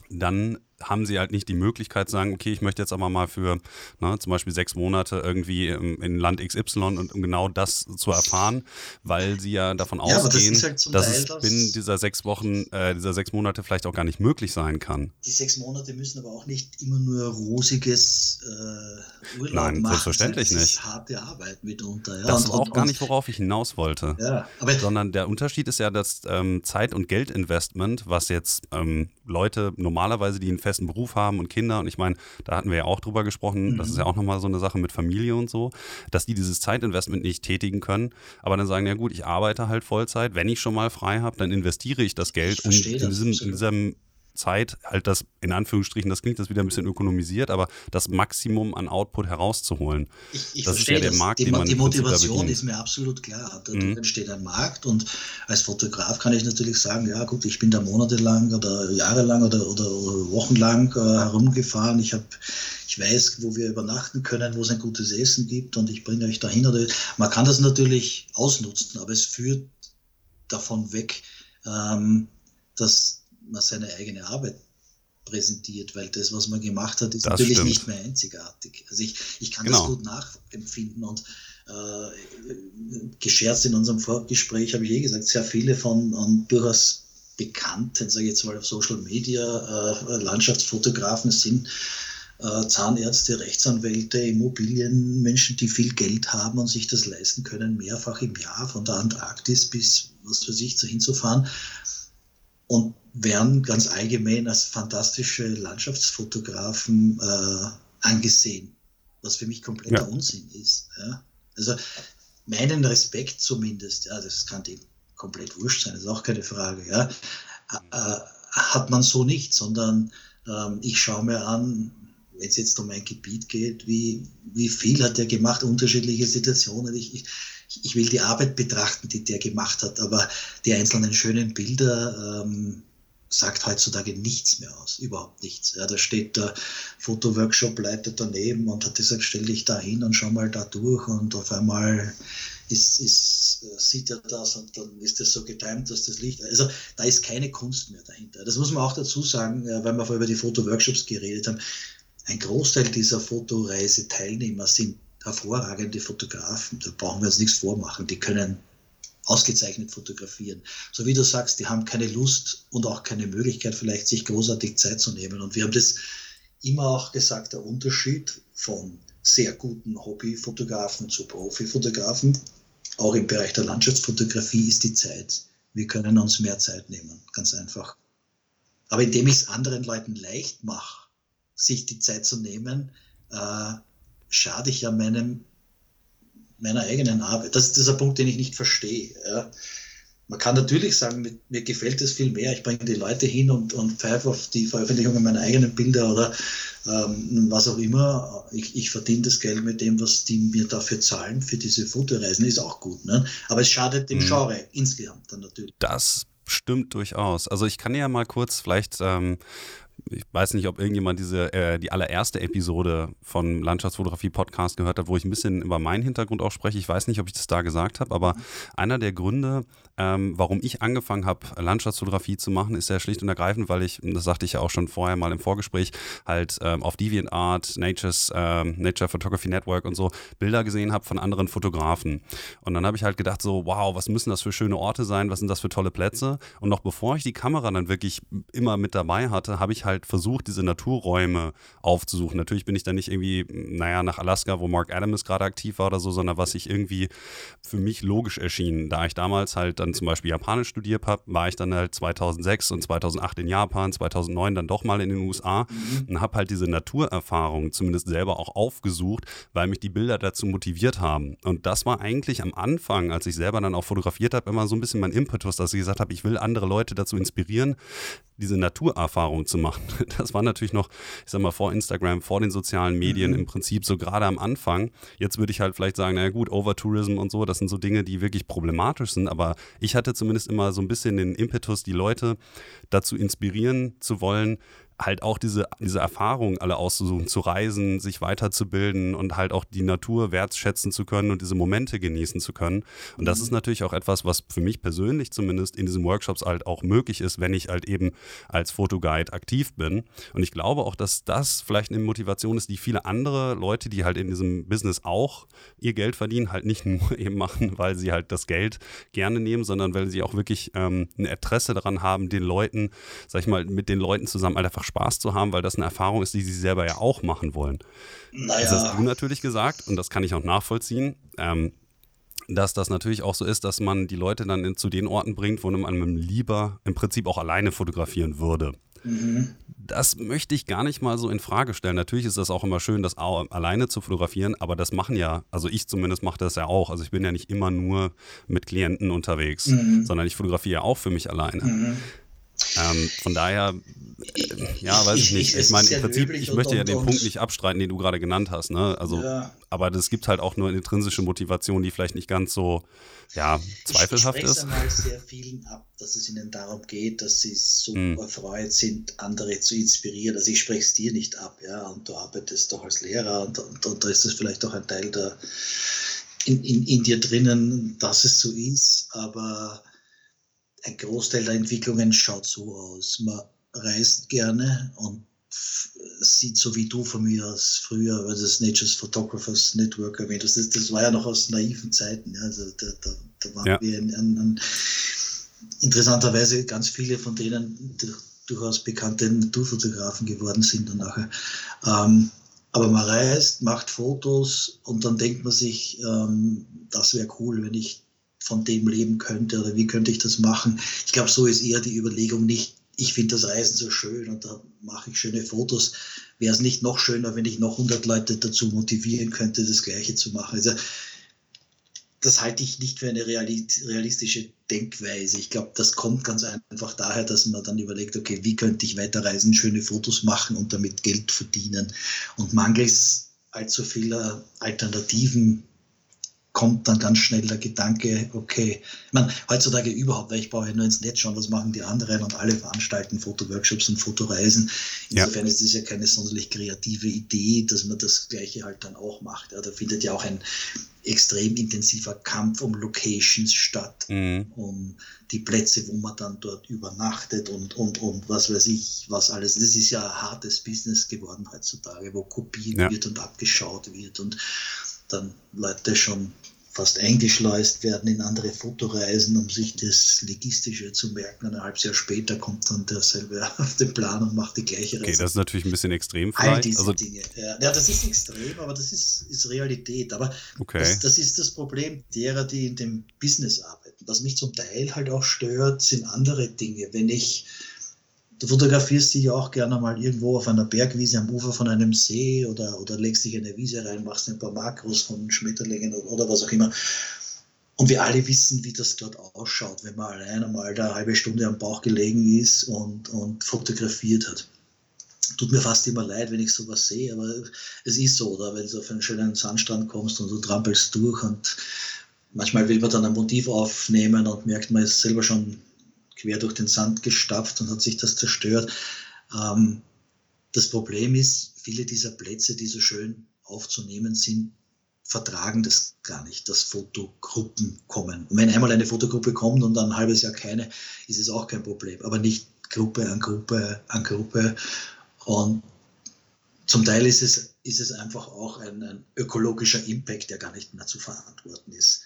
dann haben sie halt nicht die Möglichkeit zu sagen, okay, ich möchte jetzt aber mal für ne, zum Beispiel sechs Monate irgendwie im, in Land XY und um genau das zu erfahren, weil sie ja davon ja, ausgehen, das halt dass es binnen dieser sechs Wochen, äh, dieser sechs Monate vielleicht auch gar nicht möglich sein kann. Die sechs Monate müssen aber auch nicht immer nur rosiges äh, Urlaub Nein, machen. selbstverständlich das nicht. harte Arbeit mitunter. Ja. Das ist auch gar nicht, worauf ich hinaus wollte. Ja, sondern der Unterschied ist ja das ähm, Zeit- und Geldinvestment, was jetzt ähm, Leute normalerweise, die einen festen Beruf haben und Kinder, und ich meine, da hatten wir ja auch drüber gesprochen, mhm. das ist ja auch nochmal so eine Sache mit Familie und so, dass die dieses Zeitinvestment nicht tätigen können, aber dann sagen, ja gut, ich arbeite halt Vollzeit, wenn ich schon mal frei habe, dann investiere ich das Geld, um in diesem, in diesem Zeit halt das, in Anführungsstrichen, das klingt das wieder ein bisschen ökonomisiert, aber das Maximum an Output herauszuholen. Ich, ich das ist ja der Markt, die, den man Die Motivation ist mir absolut klar. Da mhm. entsteht ein Markt und als Fotograf kann ich natürlich sagen, ja gut, ich bin da monatelang oder jahrelang oder, oder, oder wochenlang äh, herumgefahren. Ich habe ich weiß, wo wir übernachten können, wo es ein gutes Essen gibt und ich bringe euch dahin. Oder man kann das natürlich ausnutzen, aber es führt davon weg, ähm, dass man seine eigene Arbeit präsentiert, weil das, was man gemacht hat, ist das natürlich stimmt. nicht mehr einzigartig. Also ich, ich kann genau. das gut nachempfinden und äh, gescherzt in unserem Vorgespräch habe ich eh gesagt, sehr viele von und durchaus bekannten, sage ich jetzt mal auf Social Media, äh, Landschaftsfotografen sind äh, Zahnärzte, Rechtsanwälte, Immobilienmenschen, die viel Geld haben und sich das leisten können, mehrfach im Jahr von der Antarktis bis was für sich hinzufahren und werden ganz allgemein als fantastische Landschaftsfotografen äh, angesehen, was für mich kompletter ja. Unsinn ist. Ja? Also meinen Respekt zumindest, ja, das kann dem komplett wurscht sein, ist auch keine Frage, ja, äh, hat man so nicht, sondern ähm, ich schaue mir an, wenn es jetzt um ein Gebiet geht, wie, wie viel hat er gemacht, unterschiedliche Situationen. Ich, ich, ich will die Arbeit betrachten, die der gemacht hat, aber die einzelnen schönen Bilder ähm, sagt heutzutage nichts mehr aus, überhaupt nichts. Ja, da steht der Fotoworkshop-Leiter daneben und hat gesagt, stell dich da hin und schau mal da durch und auf einmal ist, ist, sieht er das und dann ist das so getimt, dass das Licht, also da ist keine Kunst mehr dahinter. Das muss man auch dazu sagen, weil wir vorher über die Fotoworkshops geredet haben. Ein Großteil dieser Fotoreise-Teilnehmer sind hervorragende Fotografen, da brauchen wir uns nichts vormachen, die können ausgezeichnet fotografieren. So wie du sagst, die haben keine Lust und auch keine Möglichkeit, vielleicht sich großartig Zeit zu nehmen. Und wir haben das immer auch gesagt, der Unterschied von sehr guten Hobbyfotografen zu Profifotografen, auch im Bereich der Landschaftsfotografie, ist die Zeit. Wir können uns mehr Zeit nehmen, ganz einfach. Aber indem ich es anderen Leuten leicht mache, sich die Zeit zu nehmen, äh, schade ich ja meinem, meiner eigenen Arbeit. Das, das ist ein Punkt, den ich nicht verstehe. Ja. Man kann natürlich sagen, mir, mir gefällt es viel mehr, ich bringe die Leute hin und, und pfeife auf die Veröffentlichung meiner eigenen Bilder oder ähm, was auch immer. Ich, ich verdiene das Geld mit dem, was die mir dafür zahlen, für diese Fotoreisen, ist auch gut. Ne? Aber es schadet dem mhm. Genre insgesamt dann natürlich. Das stimmt durchaus. Also ich kann ja mal kurz vielleicht ähm, ich weiß nicht, ob irgendjemand diese, äh, die allererste Episode von Landschaftsfotografie Podcast gehört hat, wo ich ein bisschen über meinen Hintergrund auch spreche. Ich weiß nicht, ob ich das da gesagt habe, aber einer der Gründe, ähm, warum ich angefangen habe, Landschaftsfotografie zu machen, ist ja schlicht und ergreifend, weil ich, das sagte ich ja auch schon vorher mal im Vorgespräch, halt ähm, auf DeviantArt, Nature's, ähm, Nature Photography Network und so Bilder gesehen habe von anderen Fotografen. Und dann habe ich halt gedacht, so, wow, was müssen das für schöne Orte sein, was sind das für tolle Plätze? Und noch bevor ich die Kamera dann wirklich immer mit dabei hatte, habe ich halt versucht, diese Naturräume aufzusuchen. Natürlich bin ich da nicht irgendwie, naja, nach Alaska, wo Mark Adams gerade aktiv war oder so, sondern was sich irgendwie für mich logisch erschien. Da ich damals halt dann zum Beispiel Japanisch studiert habe, war ich dann halt 2006 und 2008 in Japan, 2009 dann doch mal in den USA mhm. und habe halt diese Naturerfahrung zumindest selber auch aufgesucht, weil mich die Bilder dazu motiviert haben. Und das war eigentlich am Anfang, als ich selber dann auch fotografiert habe, immer so ein bisschen mein Impetus, dass ich gesagt habe, ich will andere Leute dazu inspirieren, diese Naturerfahrung zu machen. Das war natürlich noch, ich sag mal, vor Instagram, vor den sozialen Medien mhm. im Prinzip so gerade am Anfang. Jetzt würde ich halt vielleicht sagen, naja gut, Overtourism und so, das sind so Dinge, die wirklich problematisch sind, aber ich hatte zumindest immer so ein bisschen den Impetus, die Leute dazu inspirieren zu wollen, halt auch diese, diese Erfahrungen alle auszusuchen, zu reisen, sich weiterzubilden und halt auch die Natur wertschätzen zu können und diese Momente genießen zu können. Und das ist mhm. natürlich auch etwas, was für mich persönlich zumindest in diesen Workshops halt auch möglich ist, wenn ich halt eben als Fotoguide aktiv bin. Und ich glaube auch, dass das vielleicht eine Motivation ist, die viele andere Leute, die halt in diesem Business auch ihr Geld verdienen, halt nicht nur eben machen, weil sie halt das Geld gerne nehmen, sondern weil sie auch wirklich ähm, ein Interesse daran haben, den Leuten, sag ich mal, mit den Leuten zusammen halt einfach Spaß zu haben, weil das eine Erfahrung ist, die sie selber ja auch machen wollen. Naja. Das hast du natürlich gesagt und das kann ich auch nachvollziehen. Ähm, dass das natürlich auch so ist, dass man die Leute dann in, zu den Orten bringt, wo man lieber im Prinzip auch alleine fotografieren würde. Mhm. Das möchte ich gar nicht mal so in Frage stellen. Natürlich ist das auch immer schön, das alleine zu fotografieren, aber das machen ja, also ich zumindest mache das ja auch. Also ich bin ja nicht immer nur mit Klienten unterwegs, mhm. sondern ich fotografiere ja auch für mich alleine. Mhm. Ähm, von daher, äh, ja, weiß ich nicht. Ich meine, im Prinzip, ich möchte ja den Punkt nicht abstreiten, den du gerade genannt hast. Ne? Also, ja. aber es gibt halt auch nur eine intrinsische Motivation, die vielleicht nicht ganz so, ja, zweifelhaft ich ist. Ich mal sehr vielen ab, dass es ihnen darum geht, dass sie so hm. erfreut sind, andere zu inspirieren. Also ich spreche es dir nicht ab, ja, und du arbeitest doch als Lehrer und, und, und da ist das vielleicht auch ein Teil der in, in, in dir drinnen, dass es so ist, aber ein Großteil der Entwicklungen schaut so aus. Man reist gerne und sieht so wie du von mir aus früher, weil das Nature's Photographers Network erwähnt das, das war ja noch aus naiven Zeiten. Ja. Also da, da, da waren ja. wir in, in, in, interessanterweise ganz viele von denen durchaus bekannte Naturfotografen geworden sind dann nachher. Ähm, aber man reist, macht Fotos und dann denkt man sich, ähm, das wäre cool, wenn ich von dem leben könnte oder wie könnte ich das machen. Ich glaube, so ist eher die Überlegung nicht, ich finde das Reisen so schön und da mache ich schöne Fotos. Wäre es nicht noch schöner, wenn ich noch 100 Leute dazu motivieren könnte, das Gleiche zu machen. Also das halte ich nicht für eine realistische Denkweise. Ich glaube, das kommt ganz einfach daher, dass man dann überlegt, okay, wie könnte ich weiterreisen, schöne Fotos machen und damit Geld verdienen. Und mangels allzu vieler Alternativen kommt dann ganz schnell der Gedanke, okay, ich meine, heutzutage überhaupt, weil ich brauche ja nur ins Netz schauen, was machen die anderen und alle veranstalten Fotoworkshops und Fotoreisen. Insofern ja. ist es ja keine sonderlich kreative Idee, dass man das Gleiche halt dann auch macht. Ja, da findet ja auch ein extrem intensiver Kampf um Locations statt, mhm. um die Plätze, wo man dann dort übernachtet und, und, und was weiß ich, was alles. Das ist ja ein hartes Business geworden heutzutage, wo kopiert ja. wird und abgeschaut wird und dann Leute schon fast eingeschleust werden in andere Fotoreisen, um sich das Logistische zu merken. Ein halbes Jahr später kommt dann derselbe auf den Plan und macht die gleiche Reise. Okay, das ist natürlich ein bisschen extrem vielleicht. All diese also, Dinge. Ja, ja, das ist extrem, aber das ist, ist Realität. Aber okay. das, das ist das Problem derer, die in dem Business arbeiten. Was mich zum Teil halt auch stört, sind andere Dinge. Wenn ich Du fotografierst dich ja auch gerne mal irgendwo auf einer Bergwiese am Ufer von einem See oder, oder legst dich in eine Wiese rein, machst ein paar Makros von Schmetterlingen oder, oder was auch immer. Und wir alle wissen, wie das dort ausschaut, wenn man allein einmal da eine halbe Stunde am Bauch gelegen ist und, und fotografiert hat. Tut mir fast immer leid, wenn ich sowas sehe, aber es ist so, oder wenn du auf einen schönen Sandstrand kommst und du trampelst durch und manchmal will man dann ein Motiv aufnehmen und merkt, man ist selber schon quer durch den Sand gestapft und hat sich das zerstört. Ähm, das Problem ist, viele dieser Plätze, die so schön aufzunehmen sind, vertragen das gar nicht, dass Fotogruppen kommen. Und wenn einmal eine Fotogruppe kommt und dann ein halbes Jahr keine, ist es auch kein Problem. Aber nicht Gruppe an Gruppe an Gruppe. Und zum Teil ist es, ist es einfach auch ein, ein ökologischer Impact, der gar nicht mehr zu verantworten ist.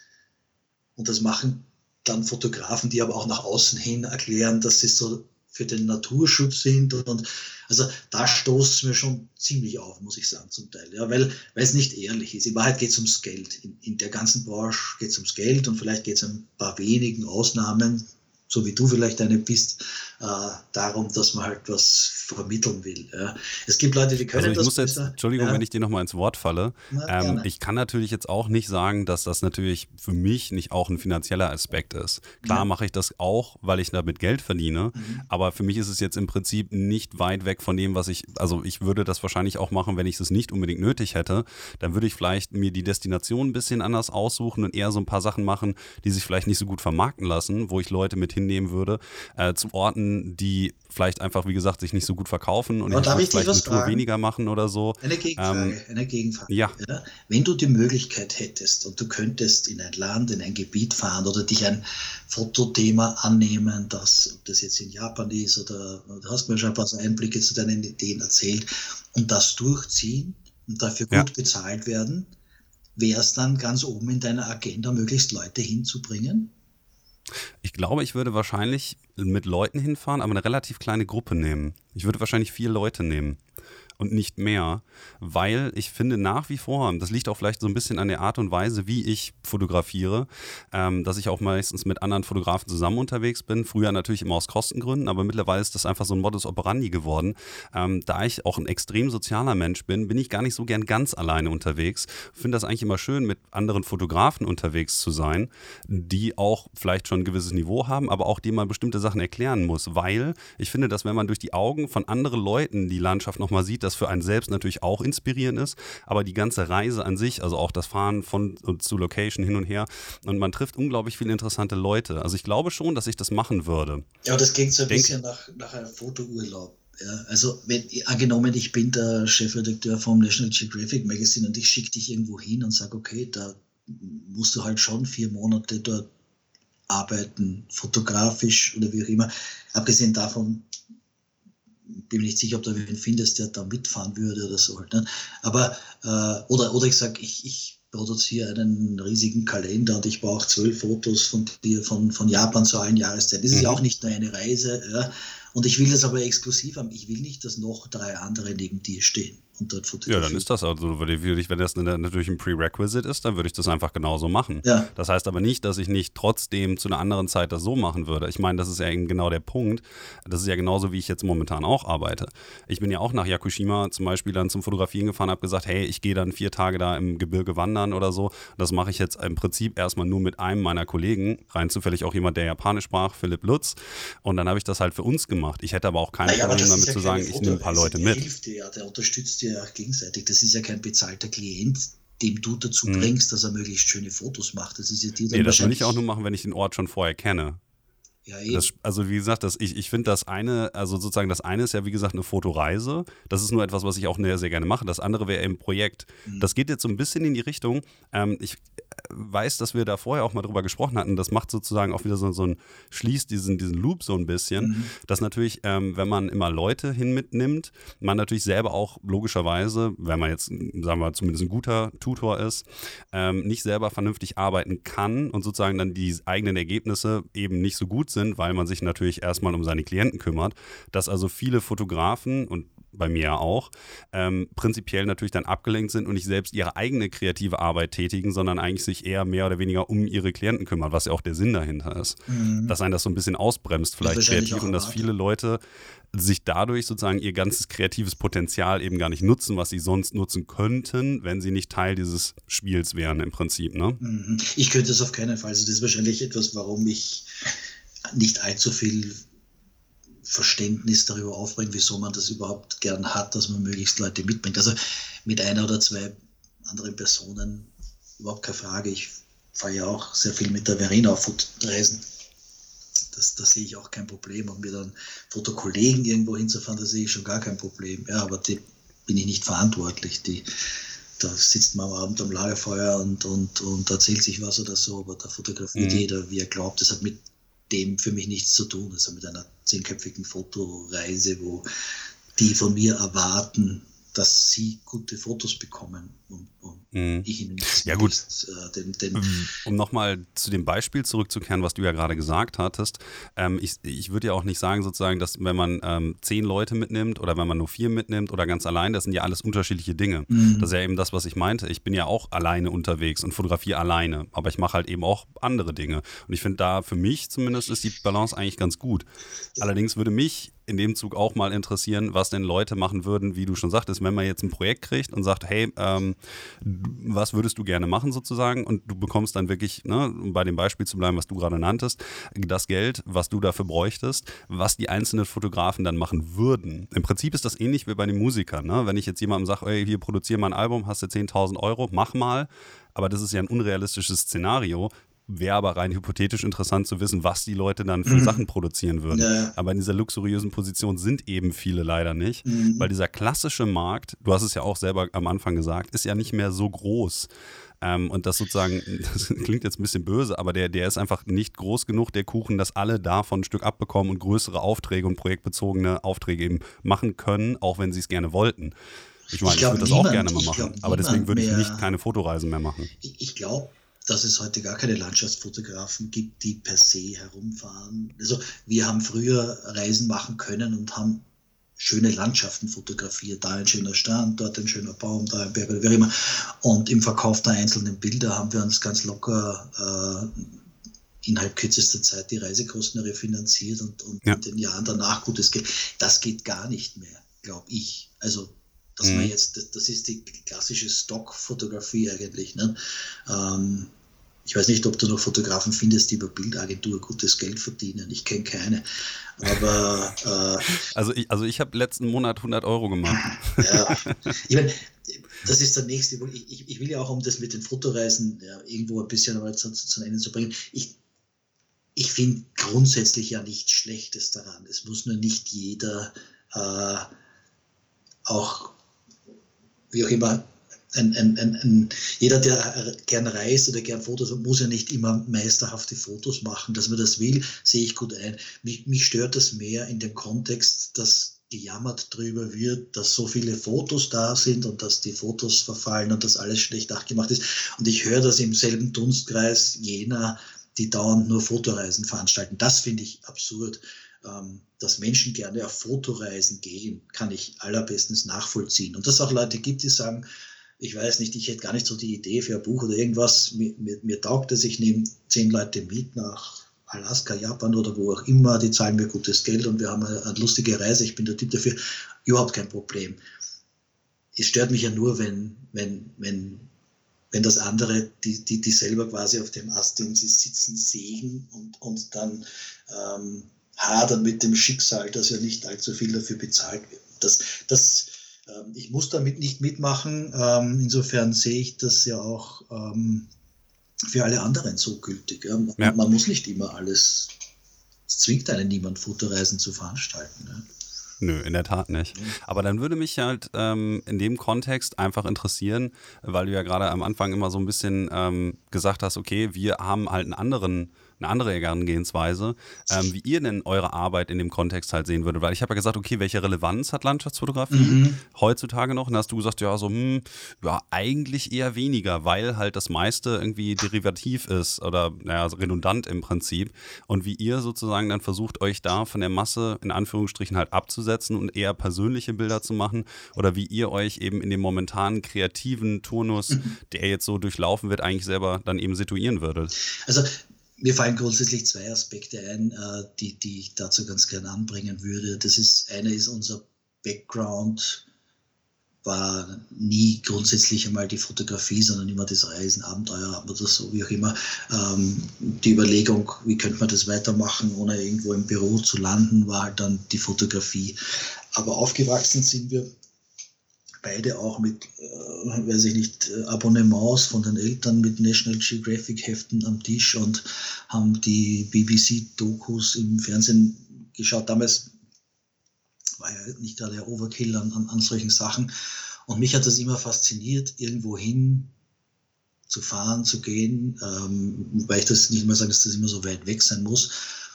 Und das machen dann Fotografen, die aber auch nach außen hin erklären, dass sie so für den Naturschutz sind. Und also da stoßt es mir schon ziemlich auf, muss ich sagen, zum Teil. Ja, weil, weil es nicht ehrlich ist. In Wahrheit geht es ums Geld. In, in der ganzen Branche geht es ums Geld und vielleicht geht es ein paar wenigen Ausnahmen, so wie du vielleicht eine bist, äh, darum, dass man halt was vermitteln will. Ja. Es gibt Leute, die können also ich das muss jetzt, besser. Entschuldigung, ja. wenn ich dir nochmal ins Wort falle. Na, ähm, ich kann natürlich jetzt auch nicht sagen, dass das natürlich für mich nicht auch ein finanzieller Aspekt ist. Klar ja. mache ich das auch, weil ich damit Geld verdiene, mhm. aber für mich ist es jetzt im Prinzip nicht weit weg von dem, was ich, also ich würde das wahrscheinlich auch machen, wenn ich es nicht unbedingt nötig hätte. Dann würde ich vielleicht mir die Destination ein bisschen anders aussuchen und eher so ein paar Sachen machen, die sich vielleicht nicht so gut vermarkten lassen, wo ich Leute mit hinnehmen würde, äh, zu Orten, die vielleicht einfach, wie gesagt, sich nicht so gut verkaufen und ich würde vielleicht eine Tour weniger machen oder so. Eine Gegenfrage, ähm, eine Gegenfrage. Ja. ja. Wenn du die Möglichkeit hättest und du könntest in ein Land, in ein Gebiet fahren oder dich ein Fotothema annehmen, das, ob das jetzt in Japan ist oder du hast mir schon ein paar Einblicke zu deinen Ideen erzählt und das durchziehen und dafür gut ja. bezahlt werden, wäre es dann ganz oben in deiner Agenda, möglichst Leute hinzubringen? Ich glaube, ich würde wahrscheinlich mit Leuten hinfahren, aber eine relativ kleine Gruppe nehmen. Ich würde wahrscheinlich vier Leute nehmen und nicht mehr, weil ich finde nach wie vor, das liegt auch vielleicht so ein bisschen an der Art und Weise, wie ich fotografiere, ähm, dass ich auch meistens mit anderen Fotografen zusammen unterwegs bin. Früher natürlich immer aus Kostengründen, aber mittlerweile ist das einfach so ein Modus operandi geworden. Ähm, da ich auch ein extrem sozialer Mensch bin, bin ich gar nicht so gern ganz alleine unterwegs. Finde das eigentlich immer schön, mit anderen Fotografen unterwegs zu sein, die auch vielleicht schon ein gewisses Niveau haben, aber auch denen man bestimmte Sachen erklären muss, weil ich finde, dass wenn man durch die Augen von anderen Leuten die Landschaft nochmal sieht, dass das für einen selbst natürlich auch inspirierend ist, aber die ganze Reise an sich, also auch das Fahren von zu Location hin und her und man trifft unglaublich viele interessante Leute. Also ich glaube schon, dass ich das machen würde. Ja, das klingt so ein Denk bisschen nach, nach einem Fotourlaub. Ja, also wenn, angenommen, ich bin der Chefredakteur vom National Geographic Magazine und ich schicke dich irgendwo hin und sage, okay, da musst du halt schon vier Monate dort arbeiten, fotografisch oder wie auch immer. Abgesehen davon bin mir nicht sicher, ob du wen findest, der da mitfahren würde oder so. Halt, ne? Aber, äh, oder, oder ich sage, ich, ich produziere einen riesigen Kalender und ich brauche zwölf Fotos von dir von, von Japan zu allen Jahreszeiten. Das ist mhm. ja auch nicht nur eine Reise. Ja? Und ich will das aber exklusiv haben. Ich will nicht, dass noch drei andere neben dir stehen und dort fotografieren. Ja, dann ist das also, wenn das natürlich ein Prerequisite ist, dann würde ich das einfach genauso machen. Ja. Das heißt aber nicht, dass ich nicht trotzdem zu einer anderen Zeit das so machen würde. Ich meine, das ist ja eben genau der Punkt. Das ist ja genauso, wie ich jetzt momentan auch arbeite. Ich bin ja auch nach Yakushima zum Beispiel dann zum Fotografieren gefahren, habe gesagt, hey, ich gehe dann vier Tage da im Gebirge wandern oder so. Das mache ich jetzt im Prinzip erstmal nur mit einem meiner Kollegen, rein zufällig auch jemand, der Japanisch sprach, Philipp Lutz. Und dann habe ich das halt für uns gemacht. Ich hätte aber auch kein naja, Problem damit ja zu sagen, ich nehme ein paar Leute mit. Hilft dir, ja, der unterstützt dir ja gegenseitig. Das ist ja kein bezahlter Klient, dem du dazu mhm. bringst, dass er möglichst schöne Fotos macht. Das ist ja die dann nee, das würde ich auch nur machen, wenn ich den Ort schon vorher kenne. Ja, das, also wie gesagt, das, ich, ich finde das eine, also sozusagen das eine ist ja wie gesagt eine Fotoreise. Das ist nur etwas, was ich auch sehr, sehr gerne mache. Das andere wäre im Projekt. Mhm. Das geht jetzt so ein bisschen in die Richtung. Ähm, ich weiß, dass wir da vorher auch mal drüber gesprochen hatten. Das macht sozusagen auch wieder so, so ein, schließt diesen, diesen Loop so ein bisschen. Mhm. Dass natürlich, ähm, wenn man immer Leute hin mitnimmt, man natürlich selber auch logischerweise, wenn man jetzt, sagen wir zumindest ein guter Tutor ist, ähm, nicht selber vernünftig arbeiten kann und sozusagen dann die eigenen Ergebnisse eben nicht so gut sind, weil man sich natürlich erstmal um seine Klienten kümmert, dass also viele Fotografen und bei mir auch, ähm, prinzipiell natürlich dann abgelenkt sind und nicht selbst ihre eigene kreative Arbeit tätigen, sondern eigentlich sich eher mehr oder weniger um ihre Klienten kümmern, was ja auch der Sinn dahinter ist. Mhm. Dass einen das so ein bisschen ausbremst, vielleicht kreativ und dass viele Leute sich dadurch sozusagen ihr ganzes kreatives Potenzial eben gar nicht nutzen, was sie sonst nutzen könnten, wenn sie nicht Teil dieses Spiels wären im Prinzip. Ne? Mhm. Ich könnte es auf keinen Fall. Also das ist wahrscheinlich etwas, warum ich nicht allzu viel Verständnis darüber aufbringt, wieso man das überhaupt gern hat, dass man möglichst Leute mitbringt. Also mit einer oder zwei anderen Personen überhaupt keine Frage. Ich fahre ja auch sehr viel mit der Verena auf Reisen. Das, da sehe ich auch kein Problem. Und mir dann Fotokollegen irgendwo hinzufahren, da sehe ich schon gar kein Problem. Ja, aber die bin ich nicht verantwortlich. Die, da sitzt man am Abend am Lagerfeuer und, und, und erzählt sich was oder so, aber da fotografiert mhm. jeder, wie er glaubt. Das hat mit dem für mich nichts zu tun. Also mit einer zehnköpfigen Fotoreise, wo die von mir erwarten, dass sie gute Fotos bekommen und, und mhm. ich ihnen ja, gut. Äh, den, den ähm, um nochmal zu dem Beispiel zurückzukehren, was du ja gerade gesagt hattest, ähm, ich, ich würde ja auch nicht sagen sozusagen, dass wenn man ähm, zehn Leute mitnimmt oder wenn man nur vier mitnimmt oder ganz allein, das sind ja alles unterschiedliche Dinge. Mhm. Das ist ja eben das, was ich meinte. Ich bin ja auch alleine unterwegs und fotografiere alleine, aber ich mache halt eben auch andere Dinge. Und ich finde da für mich zumindest ist die Balance eigentlich ganz gut. Allerdings würde mich in dem Zug auch mal interessieren, was denn Leute machen würden, wie du schon sagtest, wenn man jetzt ein Projekt kriegt und sagt, hey, ähm, was würdest du gerne machen sozusagen und du bekommst dann wirklich, ne, um bei dem Beispiel zu bleiben, was du gerade nanntest, das Geld, was du dafür bräuchtest, was die einzelnen Fotografen dann machen würden. Im Prinzip ist das ähnlich wie bei den Musikern. Ne? Wenn ich jetzt jemandem sage, hey, hier produziere mal ein Album, hast du 10.000 Euro, mach mal, aber das ist ja ein unrealistisches Szenario wäre aber rein hypothetisch interessant zu wissen, was die Leute dann für mhm. Sachen produzieren würden. Ja. Aber in dieser luxuriösen Position sind eben viele leider nicht, mhm. weil dieser klassische Markt, du hast es ja auch selber am Anfang gesagt, ist ja nicht mehr so groß. Ähm, und das sozusagen, das klingt jetzt ein bisschen böse, aber der, der ist einfach nicht groß genug, der Kuchen, dass alle davon ein Stück abbekommen und größere Aufträge und projektbezogene Aufträge eben machen können, auch wenn sie es gerne wollten. Ich meine, ich, ich würde das auch gerne mal machen, aber deswegen würde ich nicht keine Fotoreisen mehr machen. Ich, ich glaube, dass es heute gar keine Landschaftsfotografen gibt, die per se herumfahren. Also wir haben früher Reisen machen können und haben schöne Landschaften fotografiert. Da ein schöner Strand, dort ein schöner Baum, da ein Berg oder wie immer. Und im Verkauf der einzelnen Bilder haben wir uns ganz locker äh, innerhalb kürzester Zeit die Reisekosten refinanziert und, und ja. in den Jahren danach gutes Geld. Das geht gar nicht mehr, glaube ich. Also dass mhm. man jetzt, das, das, ist die klassische Stockfotografie eigentlich. Ne? Ähm, ich weiß nicht, ob du noch Fotografen findest, die über Bildagentur gutes Geld verdienen. Ich kenne keine. Aber. Äh, also ich, also ich habe letzten Monat 100 Euro gemacht. Ja, ich meine, das ist der nächste. Ich, ich, will ja auch, um das mit den Fotoreisen ja, irgendwo ein bisschen zu, zu, zu Ende zu bringen. Ich, ich finde grundsätzlich ja nichts Schlechtes daran. Es muss nur nicht jeder äh, auch wie auch immer, ein, ein, ein, jeder, der gern reist oder gern Fotos muss ja nicht immer meisterhafte Fotos machen. Dass man das will, sehe ich gut ein. Mich, mich stört das mehr in dem Kontext, dass gejammert drüber wird, dass so viele Fotos da sind und dass die Fotos verfallen und dass alles schlecht nachgemacht ist. Und ich höre das im selben Dunstkreis jener, die dauernd nur Fotoreisen veranstalten. Das finde ich absurd. Ähm, dass Menschen gerne auf Fotoreisen gehen, kann ich allerbestens nachvollziehen. Und dass es auch Leute gibt, die sagen, ich weiß nicht, ich hätte gar nicht so die Idee für ein Buch oder irgendwas. Mir, mir, mir taugt es, ich nehme zehn Leute mit nach Alaska, Japan oder wo auch immer, die zahlen mir gutes Geld und wir haben eine, eine lustige Reise, ich bin der Typ dafür, überhaupt kein Problem. Es stört mich ja nur, wenn, wenn, wenn, wenn das andere, die, die, die selber quasi auf dem Ast, den sie sitzen, sägen und, und dann ähm, hadern mit dem Schicksal, dass ja nicht allzu viel dafür bezahlt wird. Das, das, ähm, ich muss damit nicht mitmachen. Ähm, insofern sehe ich das ja auch ähm, für alle anderen so gültig. Ja. Ja. Man muss nicht immer alles, es zwingt einen niemand, Fotoreisen zu veranstalten. Ja. Nö, in der Tat nicht. Aber dann würde mich halt ähm, in dem Kontext einfach interessieren, weil du ja gerade am Anfang immer so ein bisschen ähm, gesagt hast, okay, wir haben halt einen anderen eine andere Herangehensweise, ähm, wie ihr denn eure Arbeit in dem Kontext halt sehen würdet. Weil ich habe ja gesagt, okay, welche Relevanz hat Landschaftsfotografie mhm. heutzutage noch? Und hast du gesagt, ja, so, hm, ja, eigentlich eher weniger, weil halt das meiste irgendwie derivativ ist oder naja, redundant im Prinzip. Und wie ihr sozusagen dann versucht, euch da von der Masse in Anführungsstrichen halt abzusetzen und eher persönliche Bilder zu machen oder wie ihr euch eben in dem momentanen kreativen Turnus, mhm. der jetzt so durchlaufen wird, eigentlich selber dann eben situieren würdet. Also mir fallen grundsätzlich zwei Aspekte ein, äh, die, die ich dazu ganz gerne anbringen würde. Das ist, eine ist unser Background, war nie grundsätzlich einmal die Fotografie, sondern immer das Reisen, Abenteuer oder so, wie auch immer. Ähm, die Überlegung, wie könnte man das weitermachen, ohne irgendwo im Büro zu landen, war halt dann die Fotografie. Aber aufgewachsen sind wir beide auch mit, äh, weiß ich nicht, äh, Abonnements von den Eltern mit National Geographic Heften am Tisch und haben die BBC-Dokus im Fernsehen geschaut. Damals war ja nicht gerade der Overkill an, an, an solchen Sachen. Und mich hat das immer fasziniert, irgendwo hin zu fahren, zu gehen, ähm, weil ich das nicht mal sage, dass das immer so weit weg sein muss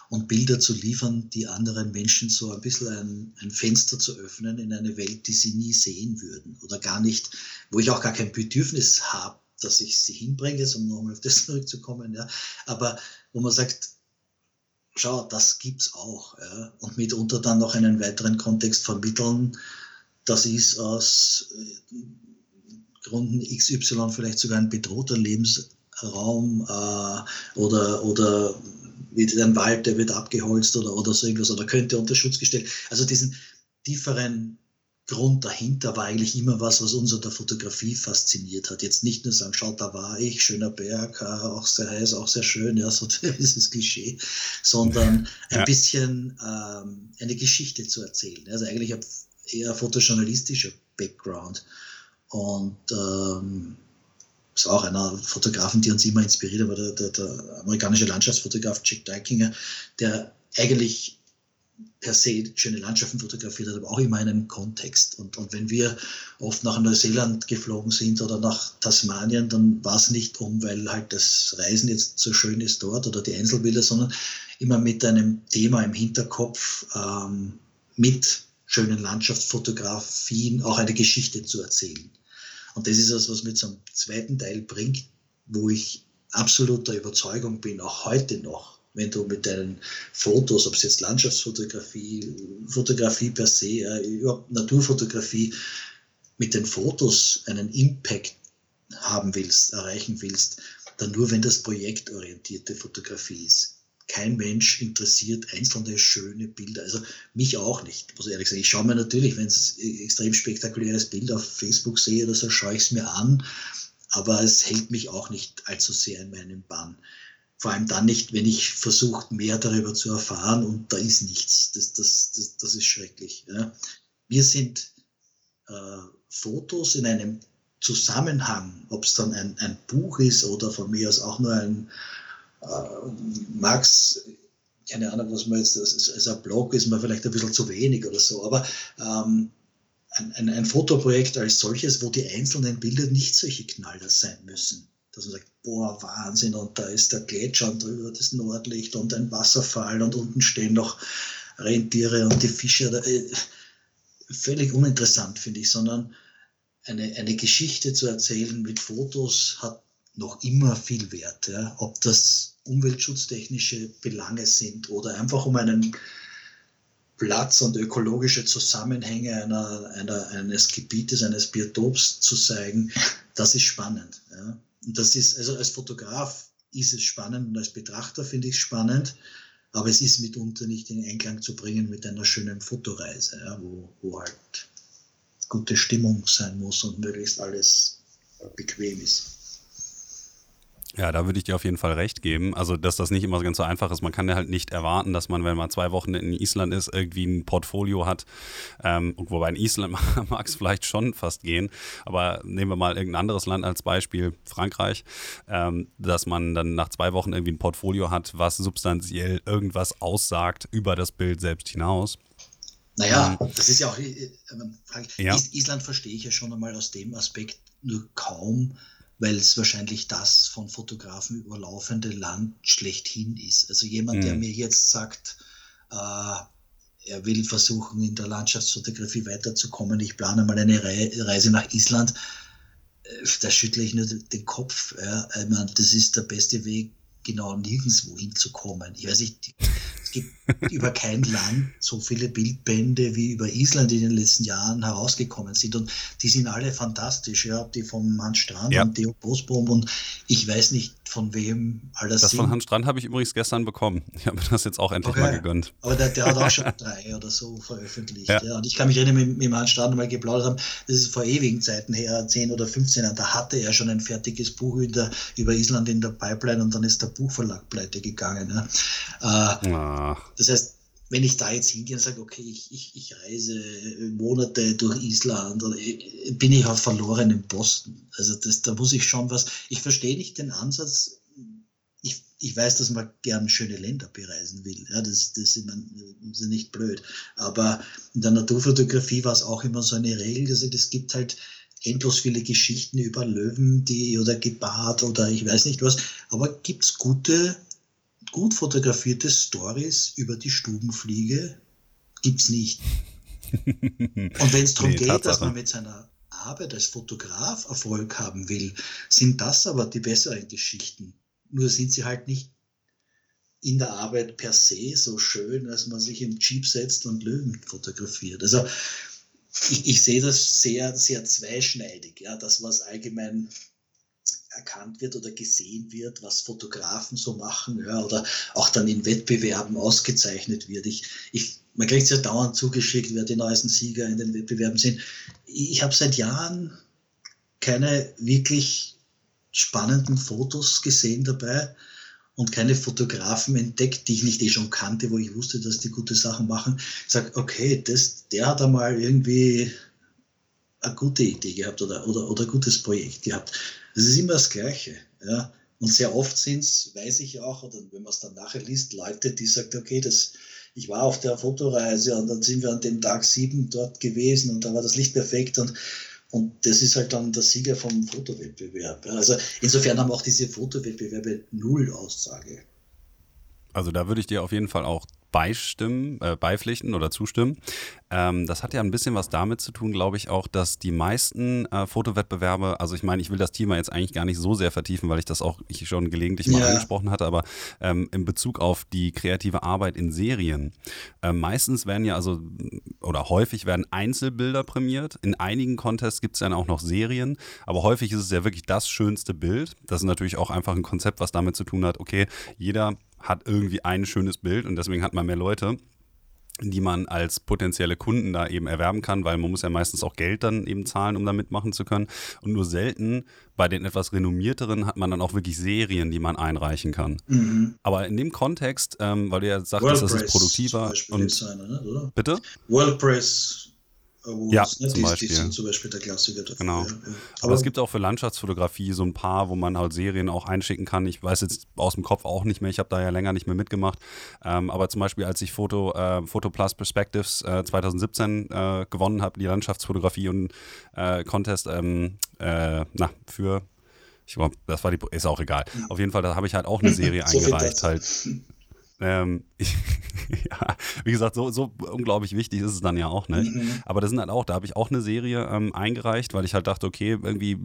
und Bilder zu liefern, die anderen Menschen so ein bisschen ein, ein, Fenster zu öffnen in eine Welt, die sie nie sehen würden oder gar nicht, wo ich auch gar kein Bedürfnis habe, dass ich sie hinbringe, um nochmal auf das zurückzukommen, ja. Aber wo man sagt, schau, das gibt's auch, ja. Und mitunter dann noch einen weiteren Kontext vermitteln, das ist aus äh, Gründen XY vielleicht sogar ein bedrohter Lebensraum äh, oder, oder wie ein Wald, der wird abgeholzt oder, oder so irgendwas oder könnte unter Schutz gestellt. Also diesen tieferen Grund dahinter war eigentlich immer was, was uns an der Fotografie fasziniert hat. Jetzt nicht nur sagen, schaut, da war ich, schöner Berg, auch sehr heiß, auch sehr schön, ja, so dieses Klischee, sondern ein ja. bisschen ähm, eine Geschichte zu erzählen. Also eigentlich ein eher fotojournalistischer Background. Und ähm, ist auch einer Fotografen, die uns immer inspiriert, aber der, der, der amerikanische Landschaftsfotograf Jack Dykinger, der eigentlich per se schöne Landschaften fotografiert hat, aber auch immer in einem Kontext. Und, und wenn wir oft nach Neuseeland geflogen sind oder nach Tasmanien, dann war es nicht um, weil halt das Reisen jetzt so schön ist dort oder die Einzelbilder, sondern immer mit einem Thema im Hinterkopf, ähm, mit schönen Landschaftsfotografien auch eine Geschichte zu erzählen. Und das ist das, was mir zum zweiten Teil bringt, wo ich absoluter Überzeugung bin, auch heute noch, wenn du mit deinen Fotos, ob es jetzt Landschaftsfotografie, Fotografie per se, äh, Naturfotografie, mit den Fotos einen Impact haben willst, erreichen willst, dann nur, wenn das projektorientierte Fotografie ist kein Mensch interessiert einzelne schöne Bilder. Also mich auch nicht, muss ich ehrlich sagen. Ich schaue mir natürlich, wenn es extrem spektakuläres Bild auf Facebook sehe oder so, schaue ich es mir an. Aber es hält mich auch nicht allzu sehr in meinem Bann. Vor allem dann nicht, wenn ich versuche, mehr darüber zu erfahren und da ist nichts. Das, das, das, das ist schrecklich. Ja. Wir sind äh, Fotos in einem Zusammenhang, ob es dann ein, ein Buch ist oder von mir aus auch nur ein, äh, Max, keine Ahnung, was man jetzt, als ein Blog ist mir vielleicht ein bisschen zu wenig oder so, aber ähm, ein, ein, ein, Fotoprojekt als solches, wo die einzelnen Bilder nicht solche Knaller sein müssen. Dass man sagt, boah, Wahnsinn, und da ist der Gletscher und drüber das Nordlicht und ein Wasserfall und unten stehen noch Rentiere und die Fische. Äh, völlig uninteressant, finde ich, sondern eine, eine Geschichte zu erzählen mit Fotos hat noch immer viel wert. Ja? Ob das umweltschutztechnische Belange sind oder einfach um einen Platz und ökologische Zusammenhänge einer, einer, eines Gebietes, eines Biotops zu zeigen, das ist spannend. Ja? Und das ist, also als Fotograf ist es spannend und als Betrachter finde ich es spannend, aber es ist mitunter nicht in Einklang zu bringen mit einer schönen Fotoreise, ja? wo, wo halt gute Stimmung sein muss und möglichst alles bequem ist. Ja, da würde ich dir auf jeden Fall recht geben. Also, dass das nicht immer ganz so einfach ist. Man kann ja halt nicht erwarten, dass man, wenn man zwei Wochen in Island ist, irgendwie ein Portfolio hat. Ähm, wobei in Island mag es vielleicht schon fast gehen. Aber nehmen wir mal irgendein anderes Land als Beispiel, Frankreich, ähm, dass man dann nach zwei Wochen irgendwie ein Portfolio hat, was substanziell irgendwas aussagt über das Bild selbst hinaus. Naja, ähm, das ist ja auch, äh, ja. Island verstehe ich ja schon einmal aus dem Aspekt nur kaum, weil es wahrscheinlich das von Fotografen überlaufende Land schlechthin ist. Also jemand, mhm. der mir jetzt sagt, äh, er will versuchen, in der Landschaftsfotografie weiterzukommen, ich plane mal eine Reise nach Island, äh, da schüttle ich nur den Kopf. Ja. Ich meine, das ist der beste Weg, genau nirgendwo hinzukommen. Ich weiß nicht, es gibt über kein Land so viele Bildbände wie über Island in den letzten Jahren herausgekommen sind. Und die sind alle fantastisch, ja, die vom Hans Strand ja. und Theo Bosbaum und ich weiß nicht von wem alles Das sind. von Hans Strand habe ich übrigens gestern bekommen. Ich habe mir das jetzt auch endlich okay. mal gegönnt. Aber der, der, hat auch schon drei oder so veröffentlicht. Ja. ja. Und ich kann mich erinnern, mit, mit dem Hans Strand mal geplaudert haben, das ist vor ewigen Zeiten her, 10 oder 15 Jahren, da hatte er schon ein fertiges Buch der, über Island in der Pipeline und dann ist der Buchverlag pleite gegangen. Ja. Äh, das heißt, wenn ich da jetzt hingehe und sage, okay, ich, ich, ich reise Monate durch Island oder bin ich auf verlorenem Posten. Also das, da muss ich schon was, ich verstehe nicht den Ansatz, ich, ich weiß, dass man gern schöne Länder bereisen will. Ja, das, das, das ist nicht blöd. Aber in der Naturfotografie war es auch immer so eine Regel, dass es gibt halt endlos viele Geschichten über Löwen, die oder Gebart oder ich weiß nicht was. Aber gibt es gute gut fotografierte Stories über die Stubenfliege gibt es nicht. Und wenn es darum nee, geht, Tatsache. dass man mit seiner Arbeit als Fotograf Erfolg haben will, sind das aber die besseren Geschichten. Nur sind sie halt nicht in der Arbeit per se so schön, dass man sich im Jeep setzt und Löwen fotografiert. Also ich, ich sehe das sehr, sehr zweischneidig. Ja, das, was allgemein erkannt wird oder gesehen wird, was Fotografen so machen, ja, oder auch dann in Wettbewerben ausgezeichnet wird. Ich, ich, man kriegt es ja dauernd zugeschickt, wer die neuesten Sieger in den Wettbewerben sind. Ich habe seit Jahren keine wirklich spannenden Fotos gesehen dabei und keine Fotografen entdeckt, die ich nicht eh schon kannte, wo ich wusste, dass die gute Sachen machen. Ich sage, okay, das, der hat einmal irgendwie eine gute Idee gehabt oder, oder, oder ein gutes Projekt gehabt. Das ist immer das Gleiche. Ja. Und sehr oft sind es, weiß ich auch, oder wenn man es dann nachher liest, Leute, die sagen, okay, das, ich war auf der Fotoreise und dann sind wir an dem Tag sieben dort gewesen und da war das Licht perfekt und, und das ist halt dann der Sieger vom Fotowettbewerb. Also insofern haben auch diese Fotowettbewerbe null Aussage. Also da würde ich dir auf jeden Fall auch beistimmen, äh, beipflichten oder zustimmen. Ähm, das hat ja ein bisschen was damit zu tun, glaube ich, auch, dass die meisten äh, Fotowettbewerbe, also ich meine, ich will das Thema jetzt eigentlich gar nicht so sehr vertiefen, weil ich das auch ich schon gelegentlich mal ja. angesprochen hatte, aber ähm, in Bezug auf die kreative Arbeit in Serien. Äh, meistens werden ja also, oder häufig werden Einzelbilder prämiert. In einigen Contests gibt es dann auch noch Serien, aber häufig ist es ja wirklich das schönste Bild. Das ist natürlich auch einfach ein Konzept, was damit zu tun hat, okay, jeder hat irgendwie ein schönes Bild und deswegen hat man mehr Leute die man als potenzielle Kunden da eben erwerben kann, weil man muss ja meistens auch Geld dann eben zahlen, um da mitmachen zu können. Und nur selten bei den etwas renommierteren hat man dann auch wirklich Serien, die man einreichen kann. Mhm. Aber in dem Kontext, ähm, weil du ja sagtest, das ist produktiver und sein, ne, bitte? WordPress Awards, ja, ne? zum die, Beispiel. Die sind zum Beispiel der Klassiker dafür. Genau. Ja, ja. Aber, Aber, es gibt auch für Landschaftsfotografie so ein paar, wo man halt Serien auch einschicken kann. Ich weiß jetzt aus dem Kopf auch nicht mehr, ich habe da ja länger nicht mehr mitgemacht. Ähm, aber zum Beispiel, als ich Foto, äh, Photo Plus Perspectives äh, 2017 äh, gewonnen habe, die Landschaftsfotografie und äh, Contest, ähm, äh, na, für ich glaube, das war die, ist auch egal. Auf jeden Fall, da habe ich halt auch eine Serie so eingereicht, halt. Ähm, ich, ja, wie gesagt, so, so unglaublich wichtig ist es dann ja auch nicht. Mhm. Aber das sind halt auch, da habe ich auch eine Serie ähm, eingereicht, weil ich halt dachte, okay, irgendwie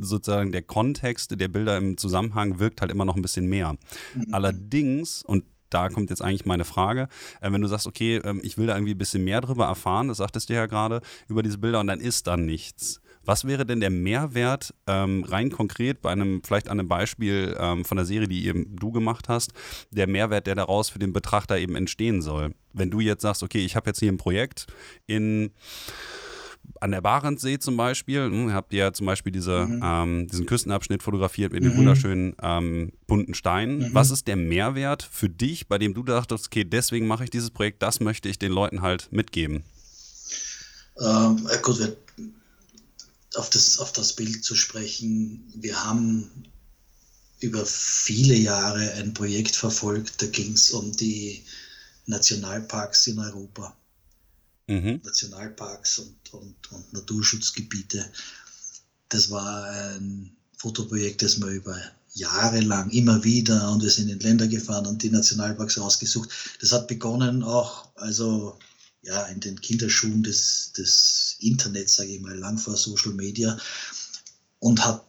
sozusagen der Kontext der Bilder im Zusammenhang wirkt halt immer noch ein bisschen mehr. Mhm. Allerdings, und da kommt jetzt eigentlich meine Frage. Äh, wenn du sagst, okay, äh, ich will da irgendwie ein bisschen mehr drüber erfahren, das sagtest du ja gerade, über diese Bilder und dann ist da nichts. Was wäre denn der Mehrwert ähm, rein konkret bei einem, vielleicht an einem Beispiel ähm, von der Serie, die eben du gemacht hast, der Mehrwert, der daraus für den Betrachter eben entstehen soll? Wenn du jetzt sagst, okay, ich habe jetzt hier ein Projekt in an der Barentsee zum Beispiel, hm, habt ihr ja zum Beispiel diese, mhm. ähm, diesen Küstenabschnitt fotografiert mit mhm. den wunderschönen ähm, bunten Steinen. Mhm. Was ist der Mehrwert für dich, bei dem du dachtest, okay, deswegen mache ich dieses Projekt, das möchte ich den Leuten halt mitgeben? Ähm, gut, auf das, auf das Bild zu sprechen. Wir haben über viele Jahre ein Projekt verfolgt, da ging es um die Nationalparks in Europa. Mhm. Nationalparks und, und, und Naturschutzgebiete. Das war ein Fotoprojekt, das wir über jahrelang immer wieder und wir sind in Länder gefahren und die Nationalparks ausgesucht. Das hat begonnen auch, also ja, in den Kinderschuhen des, des Internets, sage ich mal, lang vor Social Media und hat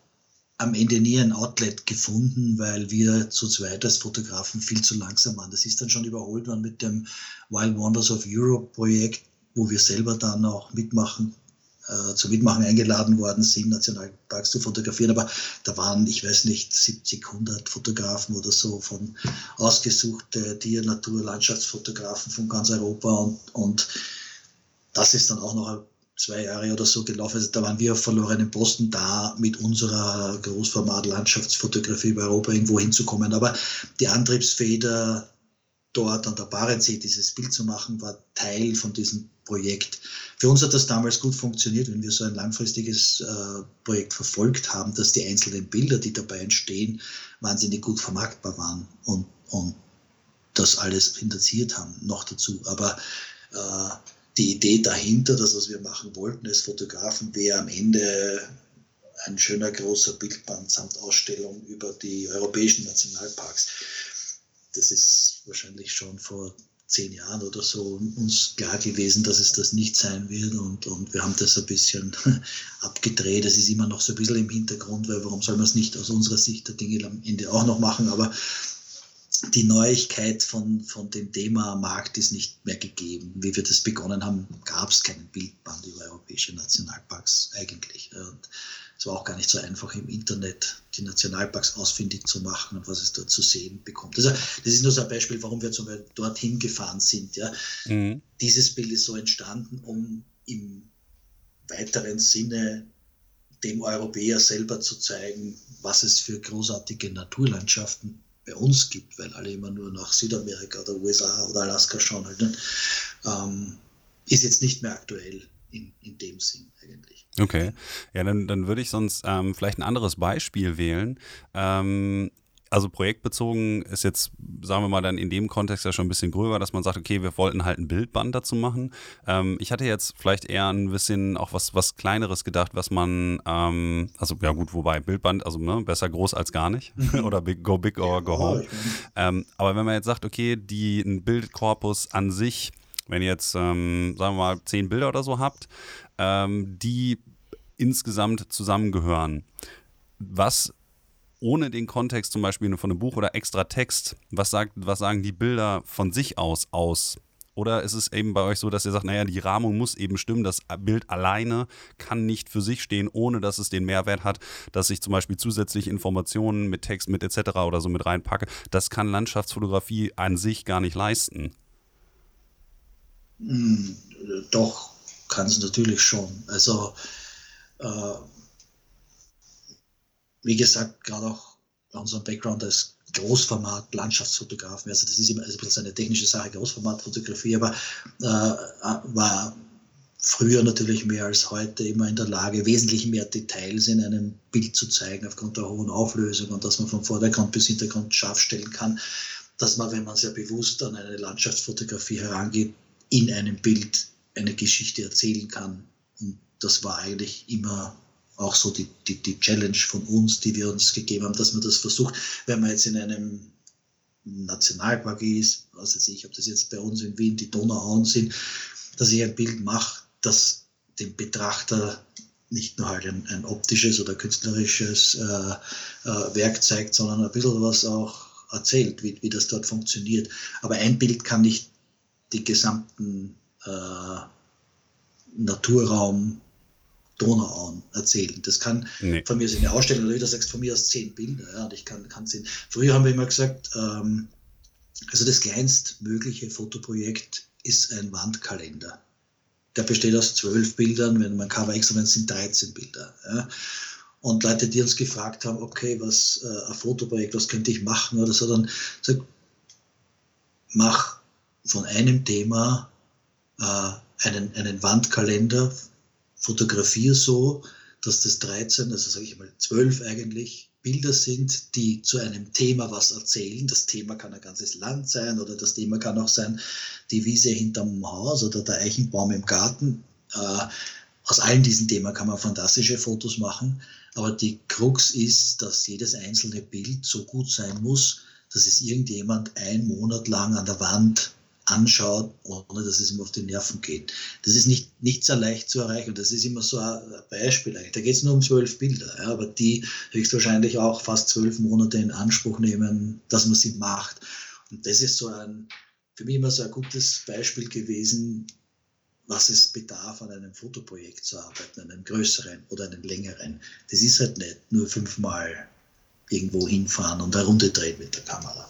am Ende nie ein Outlet gefunden, weil wir zu zweit als Fotografen viel zu langsam waren. Das ist dann schon überholt worden mit dem Wild Wonders of Europe Projekt, wo wir selber dann auch mitmachen äh, zum Mitmachen eingeladen worden sind, Nationalparks zu fotografieren. Aber da waren, ich weiß nicht, 70, 100 Fotografen oder so von ausgesuchte Tier-, Natur-, Landschaftsfotografen von ganz Europa. Und, und das ist dann auch noch zwei Jahre oder so gelaufen. Also da waren wir auf verlorenen Posten da, mit unserer Großformat-Landschaftsfotografie über Europa irgendwo hinzukommen. Aber die Antriebsfeder dort an der Barentssee dieses Bild zu machen, war Teil von diesem Projekt. Für uns hat das damals gut funktioniert, wenn wir so ein langfristiges äh, Projekt verfolgt haben, dass die einzelnen Bilder, die dabei entstehen, wahnsinnig gut vermarktbar waren und, und das alles finanziert haben, noch dazu. Aber äh, die Idee dahinter, das, was wir machen wollten als Fotografen, wäre am Ende ein schöner großer Bildband samt Ausstellung über die europäischen Nationalparks das ist wahrscheinlich schon vor zehn Jahren oder so uns klar gewesen, dass es das nicht sein wird und, und wir haben das ein bisschen abgedreht. Es ist immer noch so ein bisschen im Hintergrund, weil warum soll man es nicht aus unserer Sicht der Dinge am Ende auch noch machen, aber die Neuigkeit von, von dem Thema Markt ist nicht mehr gegeben. Wie wir das begonnen haben, gab es keinen Bildband über europäische Nationalparks eigentlich. Und es war auch gar nicht so einfach im Internet die Nationalparks ausfindig zu machen und was es dort zu sehen bekommt. Also das ist nur so ein Beispiel, warum wir zum Beispiel dorthin gefahren sind. Ja. Mhm. Dieses Bild ist so entstanden, um im weiteren Sinne dem Europäer selber zu zeigen, was es für großartige Naturlandschaften bei uns gibt, weil alle immer nur nach Südamerika oder USA oder Alaska schauen. Halt, ne? ähm, ist jetzt nicht mehr aktuell in, in dem Sinn eigentlich. Okay, ja, dann, dann würde ich sonst ähm, vielleicht ein anderes Beispiel wählen. Ähm, also projektbezogen ist jetzt, sagen wir mal, dann in dem Kontext ja schon ein bisschen gröber, dass man sagt, okay, wir wollten halt ein Bildband dazu machen. Ähm, ich hatte jetzt vielleicht eher ein bisschen auch was, was Kleineres gedacht, was man, ähm, also ja gut, wobei Bildband, also ne, besser groß als gar nicht oder big, go big or go home. Ähm, aber wenn man jetzt sagt, okay, die, ein Bildkorpus an sich wenn ihr jetzt, ähm, sagen wir mal, zehn Bilder oder so habt, ähm, die insgesamt zusammengehören, was ohne den Kontext zum Beispiel von einem Buch oder extra Text, was, sagt, was sagen die Bilder von sich aus aus? Oder ist es eben bei euch so, dass ihr sagt, naja, die Rahmung muss eben stimmen, das Bild alleine kann nicht für sich stehen, ohne dass es den Mehrwert hat, dass ich zum Beispiel zusätzliche Informationen mit Text, mit etc. oder so mit reinpacke. Das kann Landschaftsfotografie an sich gar nicht leisten. Hm, doch, kann es natürlich schon. Also, äh, wie gesagt, gerade auch unserem Background als Großformat Landschaftsfotografen, also das ist immer also eine technische Sache, Großformatfotografie, aber äh, war früher natürlich mehr als heute immer in der Lage, wesentlich mehr Details in einem Bild zu zeigen, aufgrund der hohen Auflösung und dass man vom Vordergrund bis Hintergrund scharf stellen kann, dass man, wenn man sehr bewusst an eine Landschaftsfotografie herangeht, in einem Bild eine Geschichte erzählen kann. Und das war eigentlich immer auch so die, die, die Challenge von uns, die wir uns gegeben haben, dass man das versucht, wenn man jetzt in einem Nationalpark ist, was weiß ich, ob das jetzt bei uns in Wien die Donauauen sind, dass ich ein Bild mache, das dem Betrachter nicht nur halt ein, ein optisches oder künstlerisches äh, äh, Werk zeigt, sondern ein bisschen was auch erzählt, wie, wie das dort funktioniert. Aber ein Bild kann nicht die gesamten äh, Naturraum Donauauen erzählen. Das kann nee. von mir aus eine Ausstellung, oder wie du sagst, von mir aus zehn Bilder. Ja, und ich kann, kann sehen. Früher haben wir immer gesagt, ähm, also das kleinstmögliche Fotoprojekt ist ein Wandkalender. Der besteht aus zwölf Bildern, wenn man Cover extra sind 13 Bilder. Ja. Und Leute, die uns gefragt haben, okay, was äh, ein Fotoprojekt, was könnte ich machen oder so, dann sag, mach von einem Thema äh, einen, einen Wandkalender, fotografiere so, dass das 13, also sage ich mal 12 eigentlich, Bilder sind, die zu einem Thema was erzählen. Das Thema kann ein ganzes Land sein oder das Thema kann auch sein, die Wiese hinterm Haus oder der Eichenbaum im Garten. Äh, aus allen diesen Themen kann man fantastische Fotos machen, aber die Krux ist, dass jedes einzelne Bild so gut sein muss, dass es irgendjemand einen Monat lang an der Wand anschaut, ohne dass es ihm auf die Nerven geht. Das ist nicht, nicht sehr leicht zu erreichen. Das ist immer so ein Beispiel eigentlich. Da geht es nur um zwölf Bilder, ja, aber die höchstwahrscheinlich auch fast zwölf Monate in Anspruch nehmen, dass man sie macht. Und das ist so ein, für mich immer so ein gutes Beispiel gewesen, was es bedarf, an einem Fotoprojekt zu arbeiten, einem größeren oder einem längeren. Das ist halt nicht nur fünfmal irgendwo hinfahren und eine Runde drehen mit der Kamera.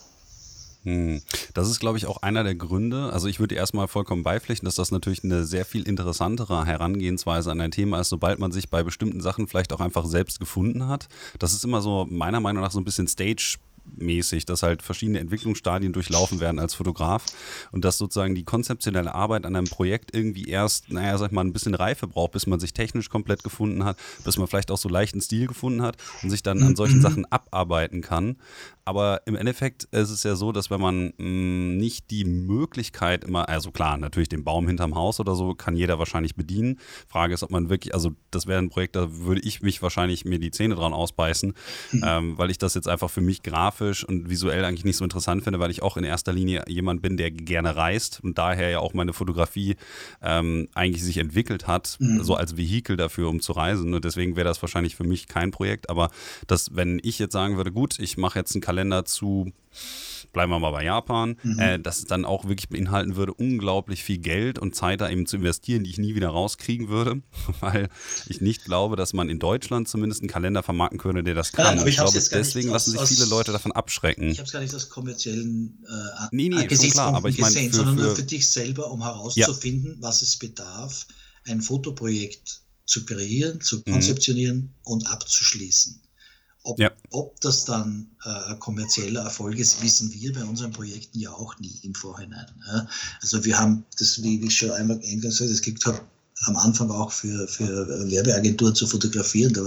Hm. Das ist, glaube ich, auch einer der Gründe. Also ich würde erstmal vollkommen beipflichten, dass das natürlich eine sehr viel interessantere Herangehensweise an ein Thema ist, sobald man sich bei bestimmten Sachen vielleicht auch einfach selbst gefunden hat. Das ist immer so meiner Meinung nach so ein bisschen Stage mäßig, dass halt verschiedene Entwicklungsstadien durchlaufen werden als Fotograf und dass sozusagen die konzeptionelle Arbeit an einem Projekt irgendwie erst, naja, sag ich mal, ein bisschen Reife braucht, bis man sich technisch komplett gefunden hat, bis man vielleicht auch so leichten Stil gefunden hat und sich dann an solchen Sachen abarbeiten kann. Aber im Endeffekt ist es ja so, dass wenn man mh, mm, nicht die Möglichkeit immer, also klar, natürlich den Baum hinterm Haus oder so, kann jeder wahrscheinlich bedienen. Frage ist, ob man wirklich, also das wäre ein Projekt, da würde ich mich wahrscheinlich mir die Zähne dran ausbeißen, mhm. ähm, weil ich das jetzt einfach für mich grafisch und visuell eigentlich nicht so interessant finde, weil ich auch in erster Linie jemand bin, der gerne reist und daher ja auch meine Fotografie ähm, eigentlich sich entwickelt hat, mhm. so als Vehikel dafür, um zu reisen. Und deswegen wäre das wahrscheinlich für mich kein Projekt. Aber das, wenn ich jetzt sagen würde, gut, ich mache jetzt einen Kalender zu, bleiben wir mal bei Japan, mhm. äh, das dann auch wirklich beinhalten würde, unglaublich viel Geld und Zeit da eben zu investieren, die ich nie wieder rauskriegen würde, weil ich nicht glaube, dass man in Deutschland zumindest einen Kalender vermarkten könnte, der das kann. Ja, ich, ich glaube, deswegen lassen sich viele Leute davon abschrecken. Ich habe es gar nicht aus kommerziellen äh, nee, nee, klar, aber ich gesehen, für, sondern nur für dich selber, um herauszufinden, ja. was es bedarf, ein Fotoprojekt zu kreieren, zu mhm. konzeptionieren mhm. und abzuschließen. Ob, ja. ob das dann äh, kommerzieller Erfolg ist, wissen wir bei unseren Projekten ja auch nie im Vorhinein. Ja? Also wir haben das, wie ich schon einmal eingangs gesagt es gibt halt am Anfang auch für, für Werbeagenturen zu fotografieren. Da,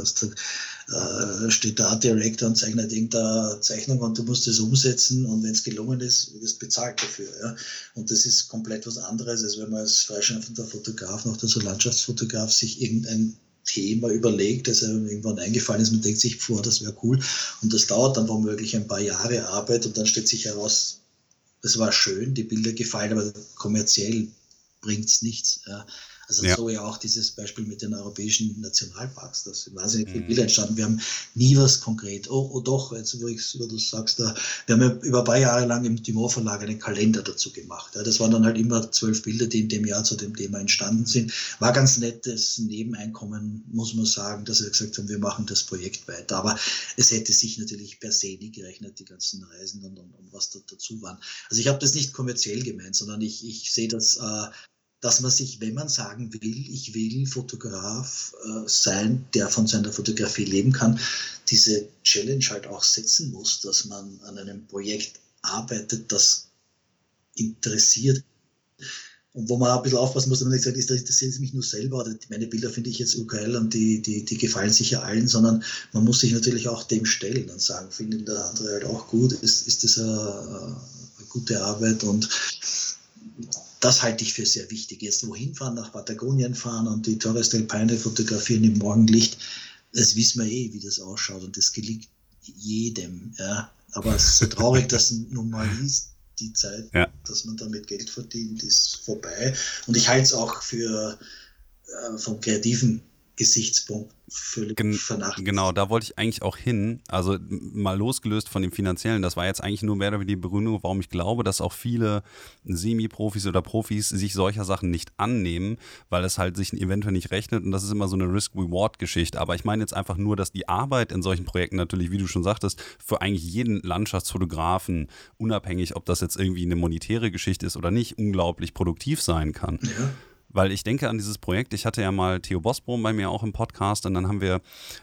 da äh, steht der Art Director und zeichnet irgendeine Zeichnung und du musst es umsetzen und wenn es gelungen ist, wird es bezahlt dafür. Ja? Und das ist komplett was anderes, als wenn man als freischaffender Fotograf, noch dazu Landschaftsfotograf, sich irgendein Thema überlegt, das einem irgendwann eingefallen ist, man denkt sich vor, das wäre cool. Und das dauert dann womöglich ein paar Jahre Arbeit und dann stellt sich heraus, es war schön, die Bilder gefallen, aber kommerziell bringt es nichts. Ja. Also ja. so ja auch dieses Beispiel mit den europäischen Nationalparks. Da sind wahnsinnig viele mhm. Bilder entstanden. Wir haben nie was konkret. Oh, oh doch, jetzt wo, ich, wo du sagst, da, wir haben ja über ein paar Jahre lang im Timor Verlag einen Kalender dazu gemacht. Ja, das waren dann halt immer zwölf Bilder, die in dem Jahr zu dem Thema entstanden sind. War ganz nettes Nebeneinkommen, muss man sagen, dass wir gesagt haben, wir machen das Projekt weiter. Aber es hätte sich natürlich per se nie gerechnet, die ganzen Reisen und, und, und was da dazu waren. Also ich habe das nicht kommerziell gemeint, sondern ich, ich sehe das äh, dass man sich, wenn man sagen will, ich will Fotograf äh, sein, der von seiner Fotografie leben kann, diese Challenge halt auch setzen muss, dass man an einem Projekt arbeitet, das interessiert. Und wo man ein bisschen aufpassen muss, dass man nicht sagt, das interessiert mich nur selber, oder meine Bilder finde ich jetzt UKL und die, die, die gefallen sicher allen, sondern man muss sich natürlich auch dem stellen und sagen, finden der andere halt auch gut, ist, ist das eine, eine gute Arbeit und das halte ich für sehr wichtig. Jetzt wohin fahren, nach Patagonien fahren und die Torres del Paine fotografieren im Morgenlicht, das wissen wir eh, wie das ausschaut und das gelingt jedem. Ja. Aber es ist so traurig, dass nun mal ist, die Zeit, ja. dass man damit Geld verdient, ist vorbei. Und ich halte es auch für äh, vom kreativen Gesichtspunkt völlig Gen vernachlässigt. Genau, da wollte ich eigentlich auch hin. Also mal losgelöst von dem finanziellen, das war jetzt eigentlich nur mehr oder weniger die Begründung, warum ich glaube, dass auch viele Semi-Profis oder Profis sich solcher Sachen nicht annehmen, weil es halt sich eventuell nicht rechnet und das ist immer so eine Risk-Reward-Geschichte. Aber ich meine jetzt einfach nur, dass die Arbeit in solchen Projekten natürlich, wie du schon sagtest, für eigentlich jeden Landschaftsfotografen, unabhängig, ob das jetzt irgendwie eine monetäre Geschichte ist oder nicht, unglaublich produktiv sein kann. Ja. Weil ich denke an dieses Projekt, ich hatte ja mal Theo Bosbrom bei mir auch im Podcast und dann haben wir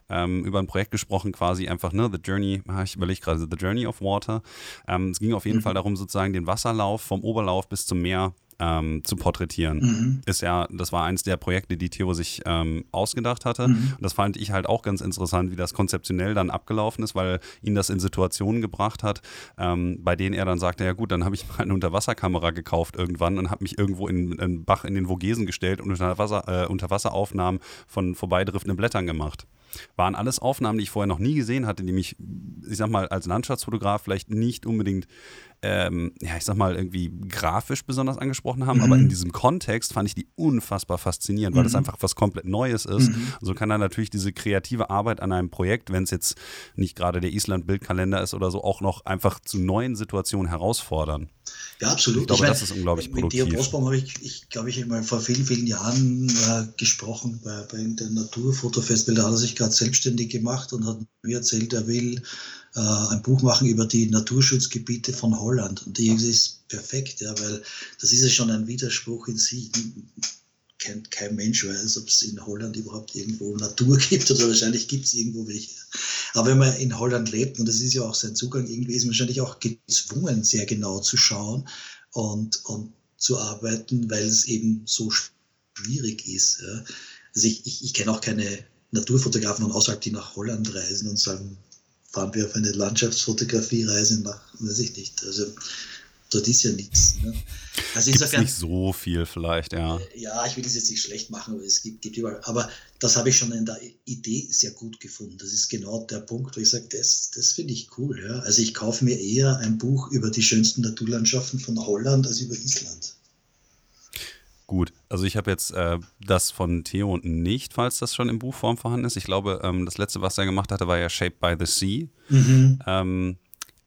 ähm, über ein Projekt gesprochen, quasi einfach, ne, The Journey, ich überlege gerade, The Journey of Water. Ähm, es ging auf jeden mhm. Fall darum, sozusagen den Wasserlauf vom Oberlauf bis zum Meer ähm, zu porträtieren. Mhm. Ist ja, das war eins der Projekte, die Theo sich ähm, ausgedacht hatte. Mhm. Und das fand ich halt auch ganz interessant, wie das konzeptionell dann abgelaufen ist, weil ihn das in Situationen gebracht hat, ähm, bei denen er dann sagte, ja gut, dann habe ich mal eine Unterwasserkamera gekauft irgendwann und habe mich irgendwo in einen Bach in den Vogesen gestellt und Unterwasser, äh, Unterwasseraufnahmen von vorbeidriftenden Blättern gemacht waren alles Aufnahmen, die ich vorher noch nie gesehen hatte, die mich, ich sag mal, als Landschaftsfotograf vielleicht nicht unbedingt ähm, ja, ich sag mal, irgendwie grafisch besonders angesprochen haben, mhm. aber in diesem Kontext fand ich die unfassbar faszinierend, weil mhm. das einfach was komplett Neues ist. Mhm. So kann dann natürlich diese kreative Arbeit an einem Projekt, wenn es jetzt nicht gerade der Island-Bildkalender ist oder so, auch noch einfach zu neuen Situationen herausfordern. Ja, absolut. Ich glaube, ich mein, das ist unglaublich mit produktiv. Mit Theo Bosbaum habe ich, ich glaube ich, mal vor vielen, vielen Jahren äh, gesprochen bei, bei der Naturfotofestival. Da hat er sich gerade selbstständig gemacht und hat mir erzählt, er will äh, ein Buch machen über die Naturschutzgebiete von Holland. Und die ist perfekt, ja, weil das ist ja schon ein Widerspruch in sich. Kein, kein Mensch weiß, ob es in Holland überhaupt irgendwo Natur gibt oder wahrscheinlich gibt es irgendwo welche. Aber wenn man in Holland lebt, und das ist ja auch sein Zugang, irgendwie ist man wahrscheinlich auch gezwungen, sehr genau zu schauen und, und zu arbeiten, weil es eben so schwierig ist. Ja. Also ich, ich, ich kenne auch keine Naturfotografen von außerhalb, die nach Holland reisen und sagen, fahren wir auf eine Landschaftsfotografie-Reise nach, weiß ich nicht. Also dort ist ja nichts. Ne? Also insofern, nicht so viel vielleicht, ja. Ja, ich will das jetzt nicht schlecht machen, aber es gibt, gibt überall. Aber das habe ich schon in der Idee sehr gut gefunden. Das ist genau der Punkt, wo ich sage, das, das finde ich cool. Ja? Also ich kaufe mir eher ein Buch über die schönsten Naturlandschaften von Holland als über Island. Gut, also ich habe jetzt äh, das von Theo nicht, falls das schon in Buchform vorhanden ist. Ich glaube, ähm, das letzte, was er gemacht hatte, war ja Shaped by the Sea. Mhm. Ähm,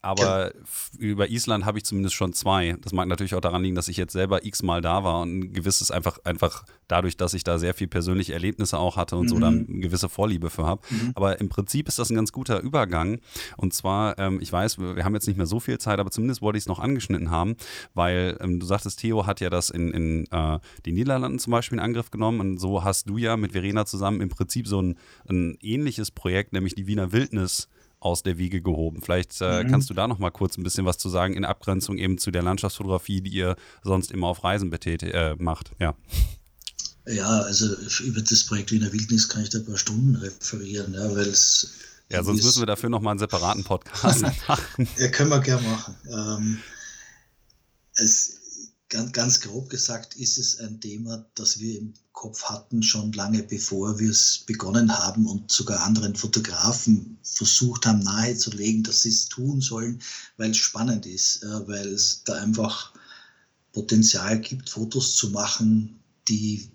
aber ja. über Island habe ich zumindest schon zwei. Das mag natürlich auch daran liegen, dass ich jetzt selber x-mal da war und ein gewisses einfach, einfach dadurch, dass ich da sehr viel persönliche Erlebnisse auch hatte und mhm. so da eine gewisse Vorliebe für habe. Mhm. Aber im Prinzip ist das ein ganz guter Übergang. Und zwar, ähm, ich weiß, wir haben jetzt nicht mehr so viel Zeit, aber zumindest wollte ich es noch angeschnitten haben, weil ähm, du sagtest, Theo hat ja das in, in äh, den Niederlanden zum Beispiel in Angriff genommen und so hast du ja mit Verena zusammen im Prinzip so ein, ein ähnliches Projekt, nämlich die Wiener Wildnis aus der Wiege gehoben. Vielleicht äh, mhm. kannst du da noch mal kurz ein bisschen was zu sagen in Abgrenzung eben zu der Landschaftsfotografie, die ihr sonst immer auf Reisen betätigt, äh, macht. Ja. Ja, also über das Projekt Wiener Wildnis kann ich da ein paar Stunden referieren, ja, weil es. Ja, sonst müssen wir dafür noch mal einen separaten Podcast machen. ja, können wir gerne machen. Ähm, es, ganz, ganz grob gesagt ist es ein Thema, das wir im Kopf hatten, schon lange bevor wir es begonnen haben und sogar anderen Fotografen versucht haben nahezulegen, dass sie es tun sollen, weil es spannend ist, weil es da einfach Potenzial gibt, Fotos zu machen, die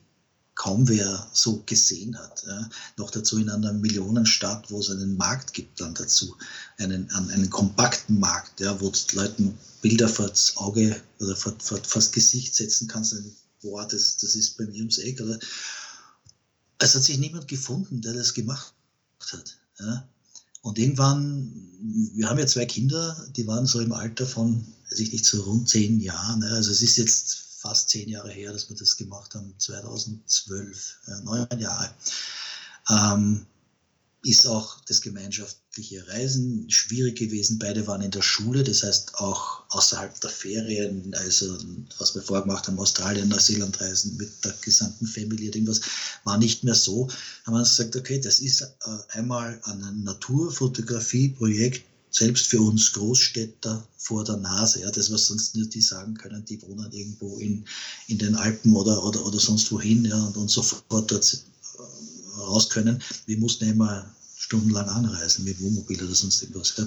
kaum wer so gesehen hat. Ja. Noch dazu in einer Millionenstadt, wo es einen Markt gibt dann dazu, einen, einen kompakten Markt, ja, wo du Leuten Bilder vor das Auge oder vor, vor, vor das Gesicht setzen kannst, boah, das, das ist bei mir ums Eck. Oder es hat sich niemand gefunden, der das gemacht hat. Ja. Und irgendwann, wir haben ja zwei Kinder, die waren so im Alter von, weiß ich nicht, so rund zehn Jahren. Also es ist jetzt fast zehn Jahre her, dass wir das gemacht haben, 2012, äh, neun Jahre, ähm, ist auch das gemeinschaftliche Reisen schwierig gewesen. Beide waren in der Schule, das heißt auch außerhalb der Ferien, also was wir vorher gemacht haben, Australien, Neuseeland reisen mit der gesamten Familie, irgendwas, war nicht mehr so. Haben wir uns gesagt, okay, das ist äh, einmal ein Naturfotografie-Projekt, selbst für uns Großstädter vor der Nase. Ja, das, was sonst nur die sagen können, die wohnen irgendwo in, in den Alpen oder, oder, oder sonst wohin ja, und, und sofort dort äh, raus können. Wir mussten immer stundenlang anreisen mit Wohnmobil oder sonst irgendwas. Ja.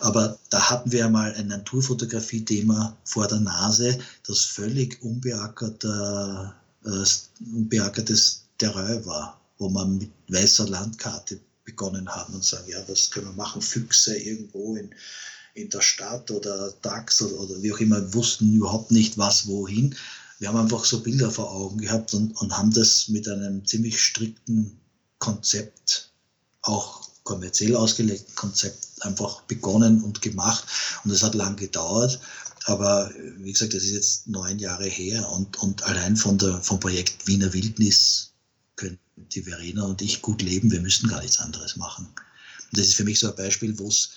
Aber da hatten wir einmal ein Naturfotografie-Thema vor der Nase, das völlig unbeackerter, äh, unbeackertes Terrain war, wo man mit weißer Landkarte begonnen haben und sagen, ja, was können wir machen? Füchse irgendwo in, in der Stadt oder Dachs oder, oder wie auch immer, wussten überhaupt nicht, was wohin. Wir haben einfach so Bilder vor Augen gehabt und, und haben das mit einem ziemlich strikten Konzept, auch kommerziell ausgelegten Konzept, einfach begonnen und gemacht. Und es hat lang gedauert. Aber wie gesagt, das ist jetzt neun Jahre her und, und allein von der, vom Projekt Wiener Wildnis können die Verena und ich gut leben, wir müssen gar nichts anderes machen. Und das ist für mich so ein Beispiel, wo es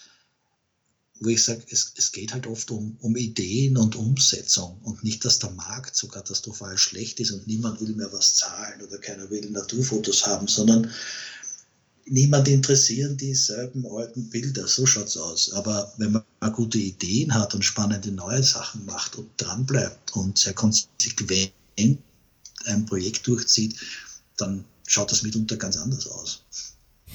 wo ich sage, es, es geht halt oft um, um Ideen und Umsetzung und nicht, dass der Markt so katastrophal schlecht ist und niemand will mehr was zahlen oder keiner will Naturfotos haben, sondern niemand interessieren dieselben alten Bilder. So schaut es aus. Aber wenn man gute Ideen hat und spannende neue Sachen macht und dranbleibt und sehr konsequent ein Projekt durchzieht, dann schaut das mitunter ganz anders aus.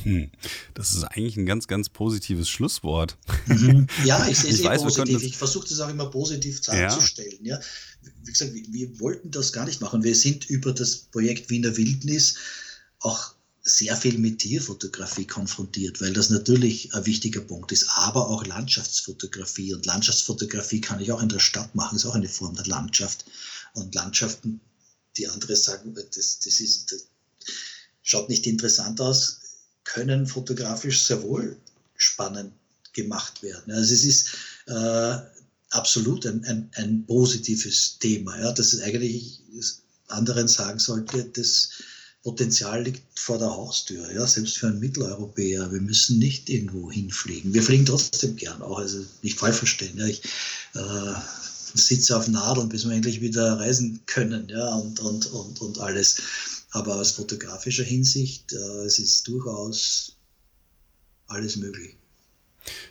Hm. Das ist eigentlich ein ganz, ganz positives Schlusswort. Mhm. Ja, ich sehe es eh weiß, positiv. Ich versuche das auch immer positiv darzustellen. Ja. ja. Wie gesagt, wir, wir, wollten das gar nicht machen. Wir sind über das Projekt Wiener Wildnis auch sehr viel mit Tierfotografie konfrontiert, weil das natürlich ein wichtiger Punkt ist, aber auch Landschaftsfotografie. Und Landschaftsfotografie kann ich auch in der Stadt machen, ist auch eine Form der Landschaft. Und Landschaften, die andere sagen, das, das, ist, das schaut nicht interessant aus, können fotografisch sehr wohl spannend gemacht werden. Also es ist äh, absolut ein, ein, ein, positives Thema. Ja, dass es eigentlich anderen sagen sollte, das Potenzial liegt vor der Haustür, ja, selbst für einen Mitteleuropäer. Wir müssen nicht irgendwo hinfliegen. Wir fliegen trotzdem gern auch, also nicht falsch verstehen. Ja, ich äh, sitze auf Nadeln, bis wir endlich wieder reisen können, ja, und, und, und, und alles. Aber aus fotografischer Hinsicht, äh, es ist durchaus alles möglich.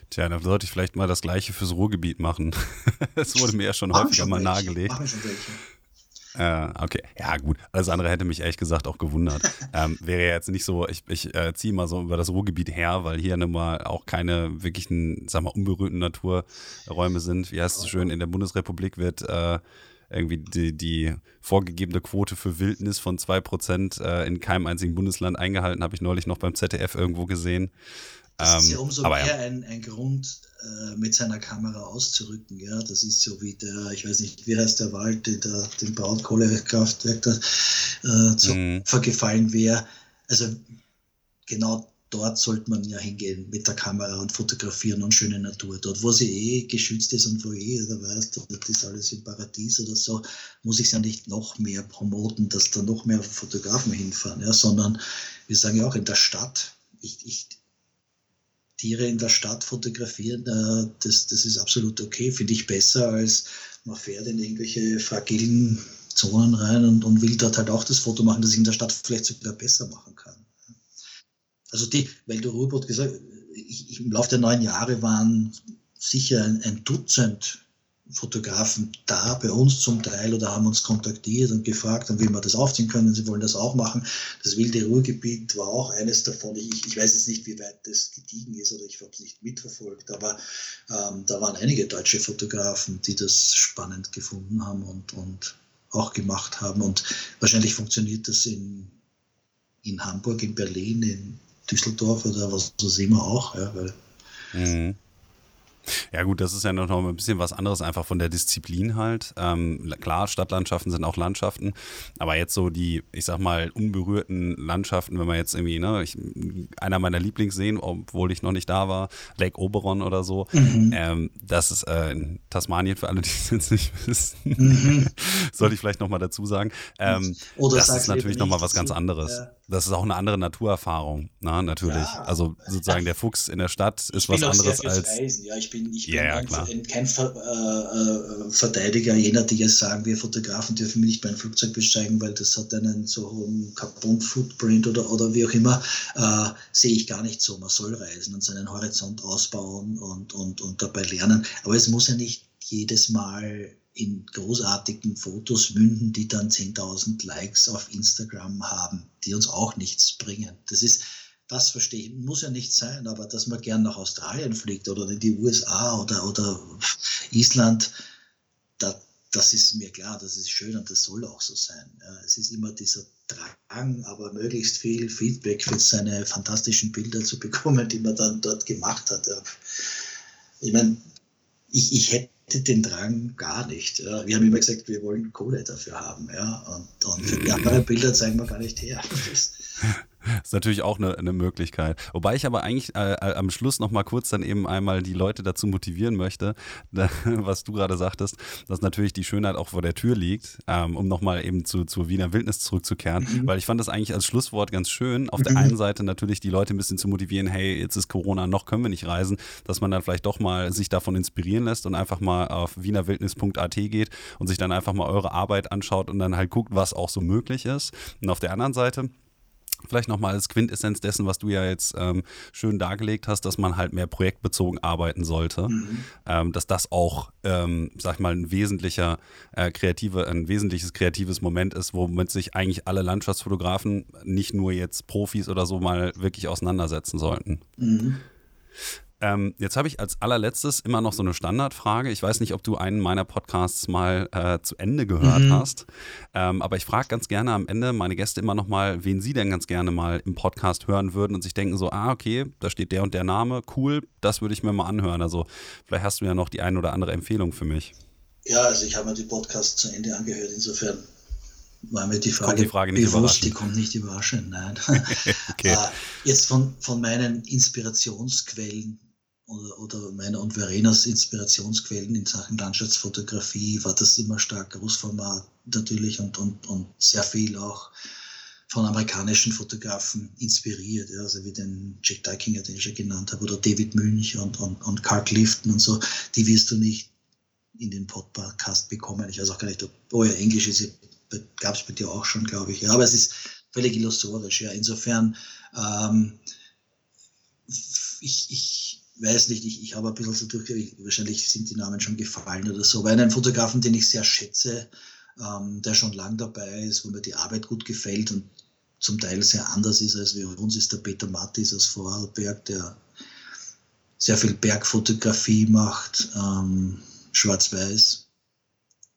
Tja, dann sollte ich vielleicht mal das Gleiche fürs Ruhrgebiet machen. Es wurde mir ja schon häufiger schon mal nahegelegt. Machen schon welche. Äh, okay, ja gut. Alles andere hätte mich ehrlich gesagt auch gewundert. ähm, wäre ja jetzt nicht so, ich, ich äh, ziehe mal so über das Ruhrgebiet her, weil hier nun mal auch keine wirklichen, sag mal, unberührten Naturräume sind. Wie heißt es so schön, in der Bundesrepublik wird äh, irgendwie die, die vorgegebene Quote für Wildnis von 2% äh, in keinem einzigen Bundesland eingehalten, habe ich neulich noch beim ZDF irgendwo gesehen. Das ist ja ähm, umso mehr ja. ein, ein Grund, äh, mit seiner Kamera auszurücken. Ja, das ist so wie der, ich weiß nicht, wie heißt der Wald, der dem Braunkohlekraftwerk da äh, zu mhm. vergefallen wäre. Also genau dort sollte man ja hingehen mit der Kamera und fotografieren und schöne Natur. Dort, wo sie eh geschützt ist und wo eh, da weißt du, das ist alles im Paradies oder so, muss ich es ja nicht noch mehr promoten, dass da noch mehr Fotografen hinfahren, ja, sondern wir sagen ja auch in der Stadt, ich, ich, Tiere in der Stadt fotografieren, äh, das, das ist absolut okay, finde ich besser, als man fährt in irgendwelche fragilen Zonen rein und, und will dort halt auch das Foto machen, das ich in der Stadt vielleicht sogar besser machen kann. Also die, weil du Ruhrboot gesagt, ich, ich, im Laufe der neun Jahre waren sicher ein, ein Dutzend Fotografen da, bei uns zum Teil, oder haben uns kontaktiert und gefragt, wie wir das aufziehen können. Sie wollen das auch machen. Das wilde Ruhrgebiet war auch eines davon. Ich, ich weiß jetzt nicht, wie weit das gediegen ist oder ich habe es nicht mitverfolgt, aber ähm, da waren einige deutsche Fotografen, die das spannend gefunden haben und, und auch gemacht haben. Und wahrscheinlich funktioniert das in, in Hamburg, in Berlin, in Düsseldorf oder was, was immer auch. Ja, weil mhm. Ja gut, das ist ja noch ein bisschen was anderes einfach von der Disziplin halt. Ähm, klar, Stadtlandschaften sind auch Landschaften, aber jetzt so die, ich sag mal, unberührten Landschaften, wenn man jetzt irgendwie, ne, ich, einer meiner Lieblingsseen, obwohl ich noch nicht da war, Lake Oberon oder so, mhm. ähm, das ist äh, in Tasmanien, für alle, die es jetzt nicht wissen, mhm. sollte ich vielleicht nochmal dazu sagen. Ähm, oder das ist natürlich nochmal was ganz anderes. Ja. Das ist auch eine andere Naturerfahrung, na, ne, natürlich. Ja, also sozusagen der Fuchs in der Stadt ist was anderes als. Reisen. Ja, ich bin ich bin ja, kein, kein Ver, äh, äh, Verteidiger jener, die jetzt sagen, wir Fotografen dürfen nicht mehr ein Flugzeug besteigen, weil das hat einen so hohen Carbon-Footprint oder, oder wie auch immer, äh, sehe ich gar nicht so. Man soll reisen und seinen Horizont ausbauen und, und, und dabei lernen. Aber es muss ja nicht jedes Mal in großartigen Fotos münden, die dann 10.000 Likes auf Instagram haben, die uns auch nichts bringen. Das ist, das verstehe ich, muss ja nicht sein, aber dass man gern nach Australien fliegt oder in die USA oder, oder Island, da, das ist mir klar, das ist schön und das soll auch so sein. Ja, es ist immer dieser Drang, aber möglichst viel Feedback für seine fantastischen Bilder zu bekommen, die man dann dort gemacht hat. Ja. Ich meine, ich, ich hätte den Drang gar nicht. Ja. Wir haben immer gesagt, wir wollen Kohle dafür haben. Ja. Und, und die anderen Bilder zeigen wir gar nicht her. Das, ist natürlich auch eine, eine Möglichkeit. Wobei ich aber eigentlich äh, äh am Schluss noch mal kurz dann eben einmal die Leute dazu motivieren möchte, da, was du gerade sagtest, dass natürlich die Schönheit auch vor der Tür liegt, ähm, um noch mal eben zu, zur Wiener Wildnis zurückzukehren. Mhm. Weil ich fand das eigentlich als Schlusswort ganz schön. Auf mhm. der einen Seite natürlich die Leute ein bisschen zu motivieren, hey, jetzt ist Corona, noch können wir nicht reisen, dass man dann vielleicht doch mal sich davon inspirieren lässt und einfach mal auf wienerwildnis.at geht und sich dann einfach mal eure Arbeit anschaut und dann halt guckt, was auch so möglich ist. Und auf der anderen Seite Vielleicht nochmal als Quintessenz dessen, was du ja jetzt ähm, schön dargelegt hast, dass man halt mehr projektbezogen arbeiten sollte. Mhm. Ähm, dass das auch, ähm, sag ich mal, ein wesentlicher äh, kreative, ein wesentliches kreatives Moment ist, womit sich eigentlich alle Landschaftsfotografen, nicht nur jetzt Profis oder so, mal wirklich auseinandersetzen sollten. Mhm. Ähm, jetzt habe ich als allerletztes immer noch so eine Standardfrage. Ich weiß nicht, ob du einen meiner Podcasts mal äh, zu Ende gehört mhm. hast, ähm, aber ich frage ganz gerne am Ende meine Gäste immer noch mal, wen sie denn ganz gerne mal im Podcast hören würden und sich denken so, ah, okay, da steht der und der Name, cool, das würde ich mir mal anhören. Also vielleicht hast du ja noch die eine oder andere Empfehlung für mich. Ja, also ich habe mir die Podcasts zu Ende angehört, insofern war mir die Frage, kommt die Frage nicht bewusst, die kommt nicht überraschend, nein. okay. Äh, jetzt von, von meinen Inspirationsquellen oder, meiner und Verenas Inspirationsquellen in Sachen Landschaftsfotografie war das immer stark Großformat natürlich und, und, und sehr viel auch von amerikanischen Fotografen inspiriert, ja, also wie den Jack Dykinger, den ich schon genannt habe, oder David Münch und, und, und Carl Clifton und so, die wirst du nicht in den Podcast bekommen. Ich weiß auch gar nicht, ob, oh ja, Englisch ist gab es bei dir auch schon, glaube ich. Ja, aber es ist völlig illusorisch, ja. Insofern, ähm, ich, ich weiß nicht, ich, ich habe ein bisschen so durch, wahrscheinlich sind die Namen schon gefallen oder so, aber einen Fotografen, den ich sehr schätze, ähm, der schon lang dabei ist, wo mir die Arbeit gut gefällt und zum Teil sehr anders ist als wir uns, ist der Peter Mattis aus Vorarlberg, der sehr viel Bergfotografie macht, ähm, schwarz-weiß,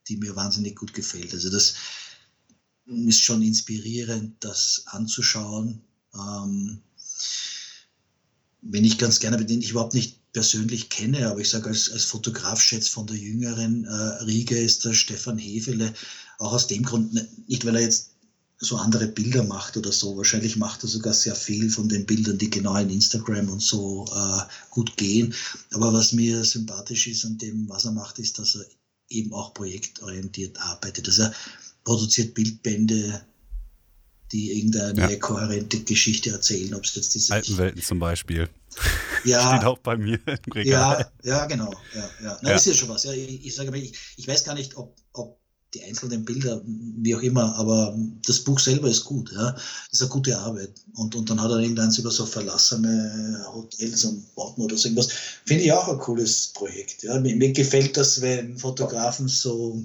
die mir wahnsinnig gut gefällt. Also das ist schon inspirierend, das anzuschauen. Ähm, wenn ich ganz gerne, den ich überhaupt nicht persönlich kenne, aber ich sage als, als Fotograf schätze von der jüngeren äh, Riege ist der Stefan Hefele, auch aus dem Grund, ne, nicht weil er jetzt so andere Bilder macht oder so, wahrscheinlich macht er sogar sehr viel von den Bildern, die genau in Instagram und so äh, gut gehen, aber was mir sympathisch ist an dem, was er macht, ist, dass er eben auch projektorientiert arbeitet, dass er produziert Bildbände, die irgendeine ja. kohärente Geschichte erzählen, ob es jetzt diese Altenwelten zum Beispiel. Ja. Steht auch bei mir im Regal. Ja, ja genau. Ja, ja. Na, ja. ist ja schon was. Ja, ich, ich sage mal, ich, ich weiß gar nicht, ob, ob die einzelnen Bilder, wie auch immer, aber das Buch selber ist gut, ja. Das ist eine gute Arbeit. Und, und dann hat er irgendeins über so verlassene Hotels und Bauten oder so irgendwas. Finde ich auch ein cooles Projekt. Ja. Mir, mir gefällt das, wenn Fotografen so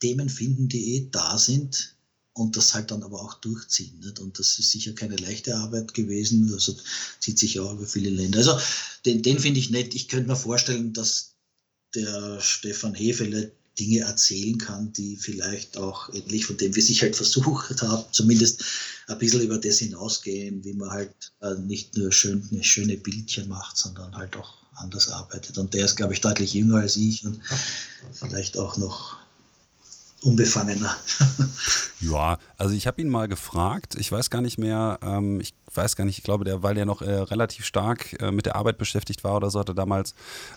Themen finden, die eh da sind, und das halt dann aber auch durchziehen. Nicht? Und das ist sicher keine leichte Arbeit gewesen, also zieht sich auch über viele Länder. Also den, den finde ich nett. Ich könnte mir vorstellen, dass der Stefan Hefele Dinge erzählen kann, die vielleicht auch ähnlich von dem, wie ich halt versucht habe, zumindest ein bisschen über das hinausgehen, wie man halt äh, nicht nur schön, schöne Bildchen macht, sondern halt auch anders arbeitet. Und der ist, glaube ich, deutlich jünger als ich und vielleicht auch noch unbefangener. ja, also ich habe ihn mal gefragt, ich weiß gar nicht mehr, ähm, ich weiß gar nicht, ich glaube, der, weil der noch äh, relativ stark äh, mit der Arbeit beschäftigt war oder so, hat er damals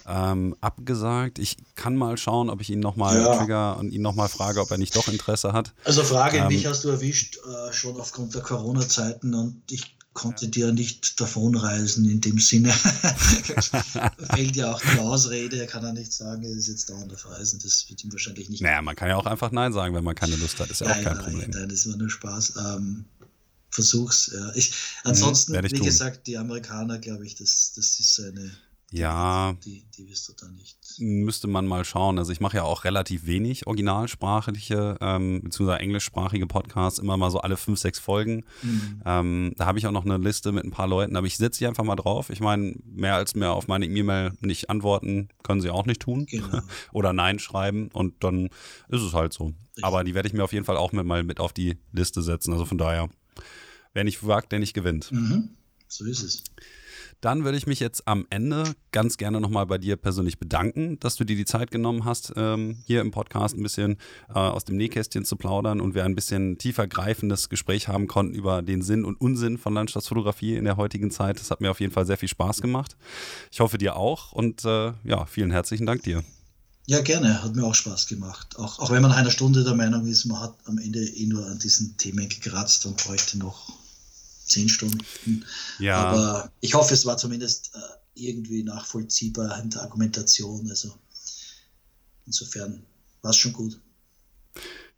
ähm, abgesagt. Ich kann mal schauen, ob ich ihn nochmal ja. trigger und ihn nochmal frage, ob er nicht doch Interesse hat. Also Frage, ähm, mich hast du erwischt, äh, schon aufgrund der Corona-Zeiten und ich konnte ja nicht davonreisen in dem Sinne. fehlt ja auch die Ausrede, er kann ja nicht sagen, er ist jetzt dauernd auf Reisen, das wird ihm wahrscheinlich nicht. Naja, man kann ja auch einfach Nein sagen, wenn man keine Lust hat, ist ja nein, auch kein nein, Problem. Nein, das ist immer nur Spaß. Ähm, versuch's. Ja. Ich, ansonsten, hm, wie tun. gesagt, die Amerikaner, glaube ich, das, das ist eine ja, die, die wirst du da nicht. Müsste man mal schauen. Also ich mache ja auch relativ wenig originalsprachliche ähm, bzw. englischsprachige Podcasts, immer mal so alle fünf, sechs Folgen. Mhm. Ähm, da habe ich auch noch eine Liste mit ein paar Leuten, aber ich setze sie einfach mal drauf. Ich meine, mehr als mehr auf meine E-Mail nicht antworten, können sie auch nicht tun. Genau. Oder Nein schreiben und dann ist es halt so. Richtig. Aber die werde ich mir auf jeden Fall auch mit, mal mit auf die Liste setzen. Also von daher, wer nicht wagt, der nicht gewinnt. Mhm. So ist es. Dann würde ich mich jetzt am Ende ganz gerne nochmal bei dir persönlich bedanken, dass du dir die Zeit genommen hast, ähm, hier im Podcast ein bisschen äh, aus dem Nähkästchen zu plaudern und wir ein bisschen tiefer greifendes Gespräch haben konnten über den Sinn und Unsinn von Landschaftsfotografie in der heutigen Zeit. Das hat mir auf jeden Fall sehr viel Spaß gemacht. Ich hoffe dir auch und äh, ja, vielen herzlichen Dank dir. Ja, gerne. Hat mir auch Spaß gemacht. Auch, auch wenn man nach einer Stunde der Meinung ist, man hat am Ende eh nur an diesen Themen gekratzt und bräuchte noch zehn Stunden. Ja. Aber ich hoffe, es war zumindest äh, irgendwie nachvollziehbar in der Argumentation. Also insofern war es schon gut.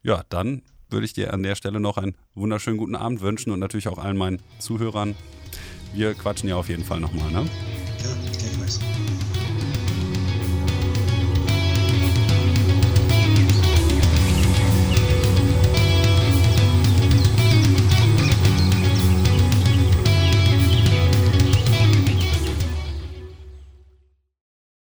Ja, dann würde ich dir an der Stelle noch einen wunderschönen guten Abend wünschen und natürlich auch allen meinen Zuhörern. Wir quatschen ja auf jeden Fall nochmal, ne?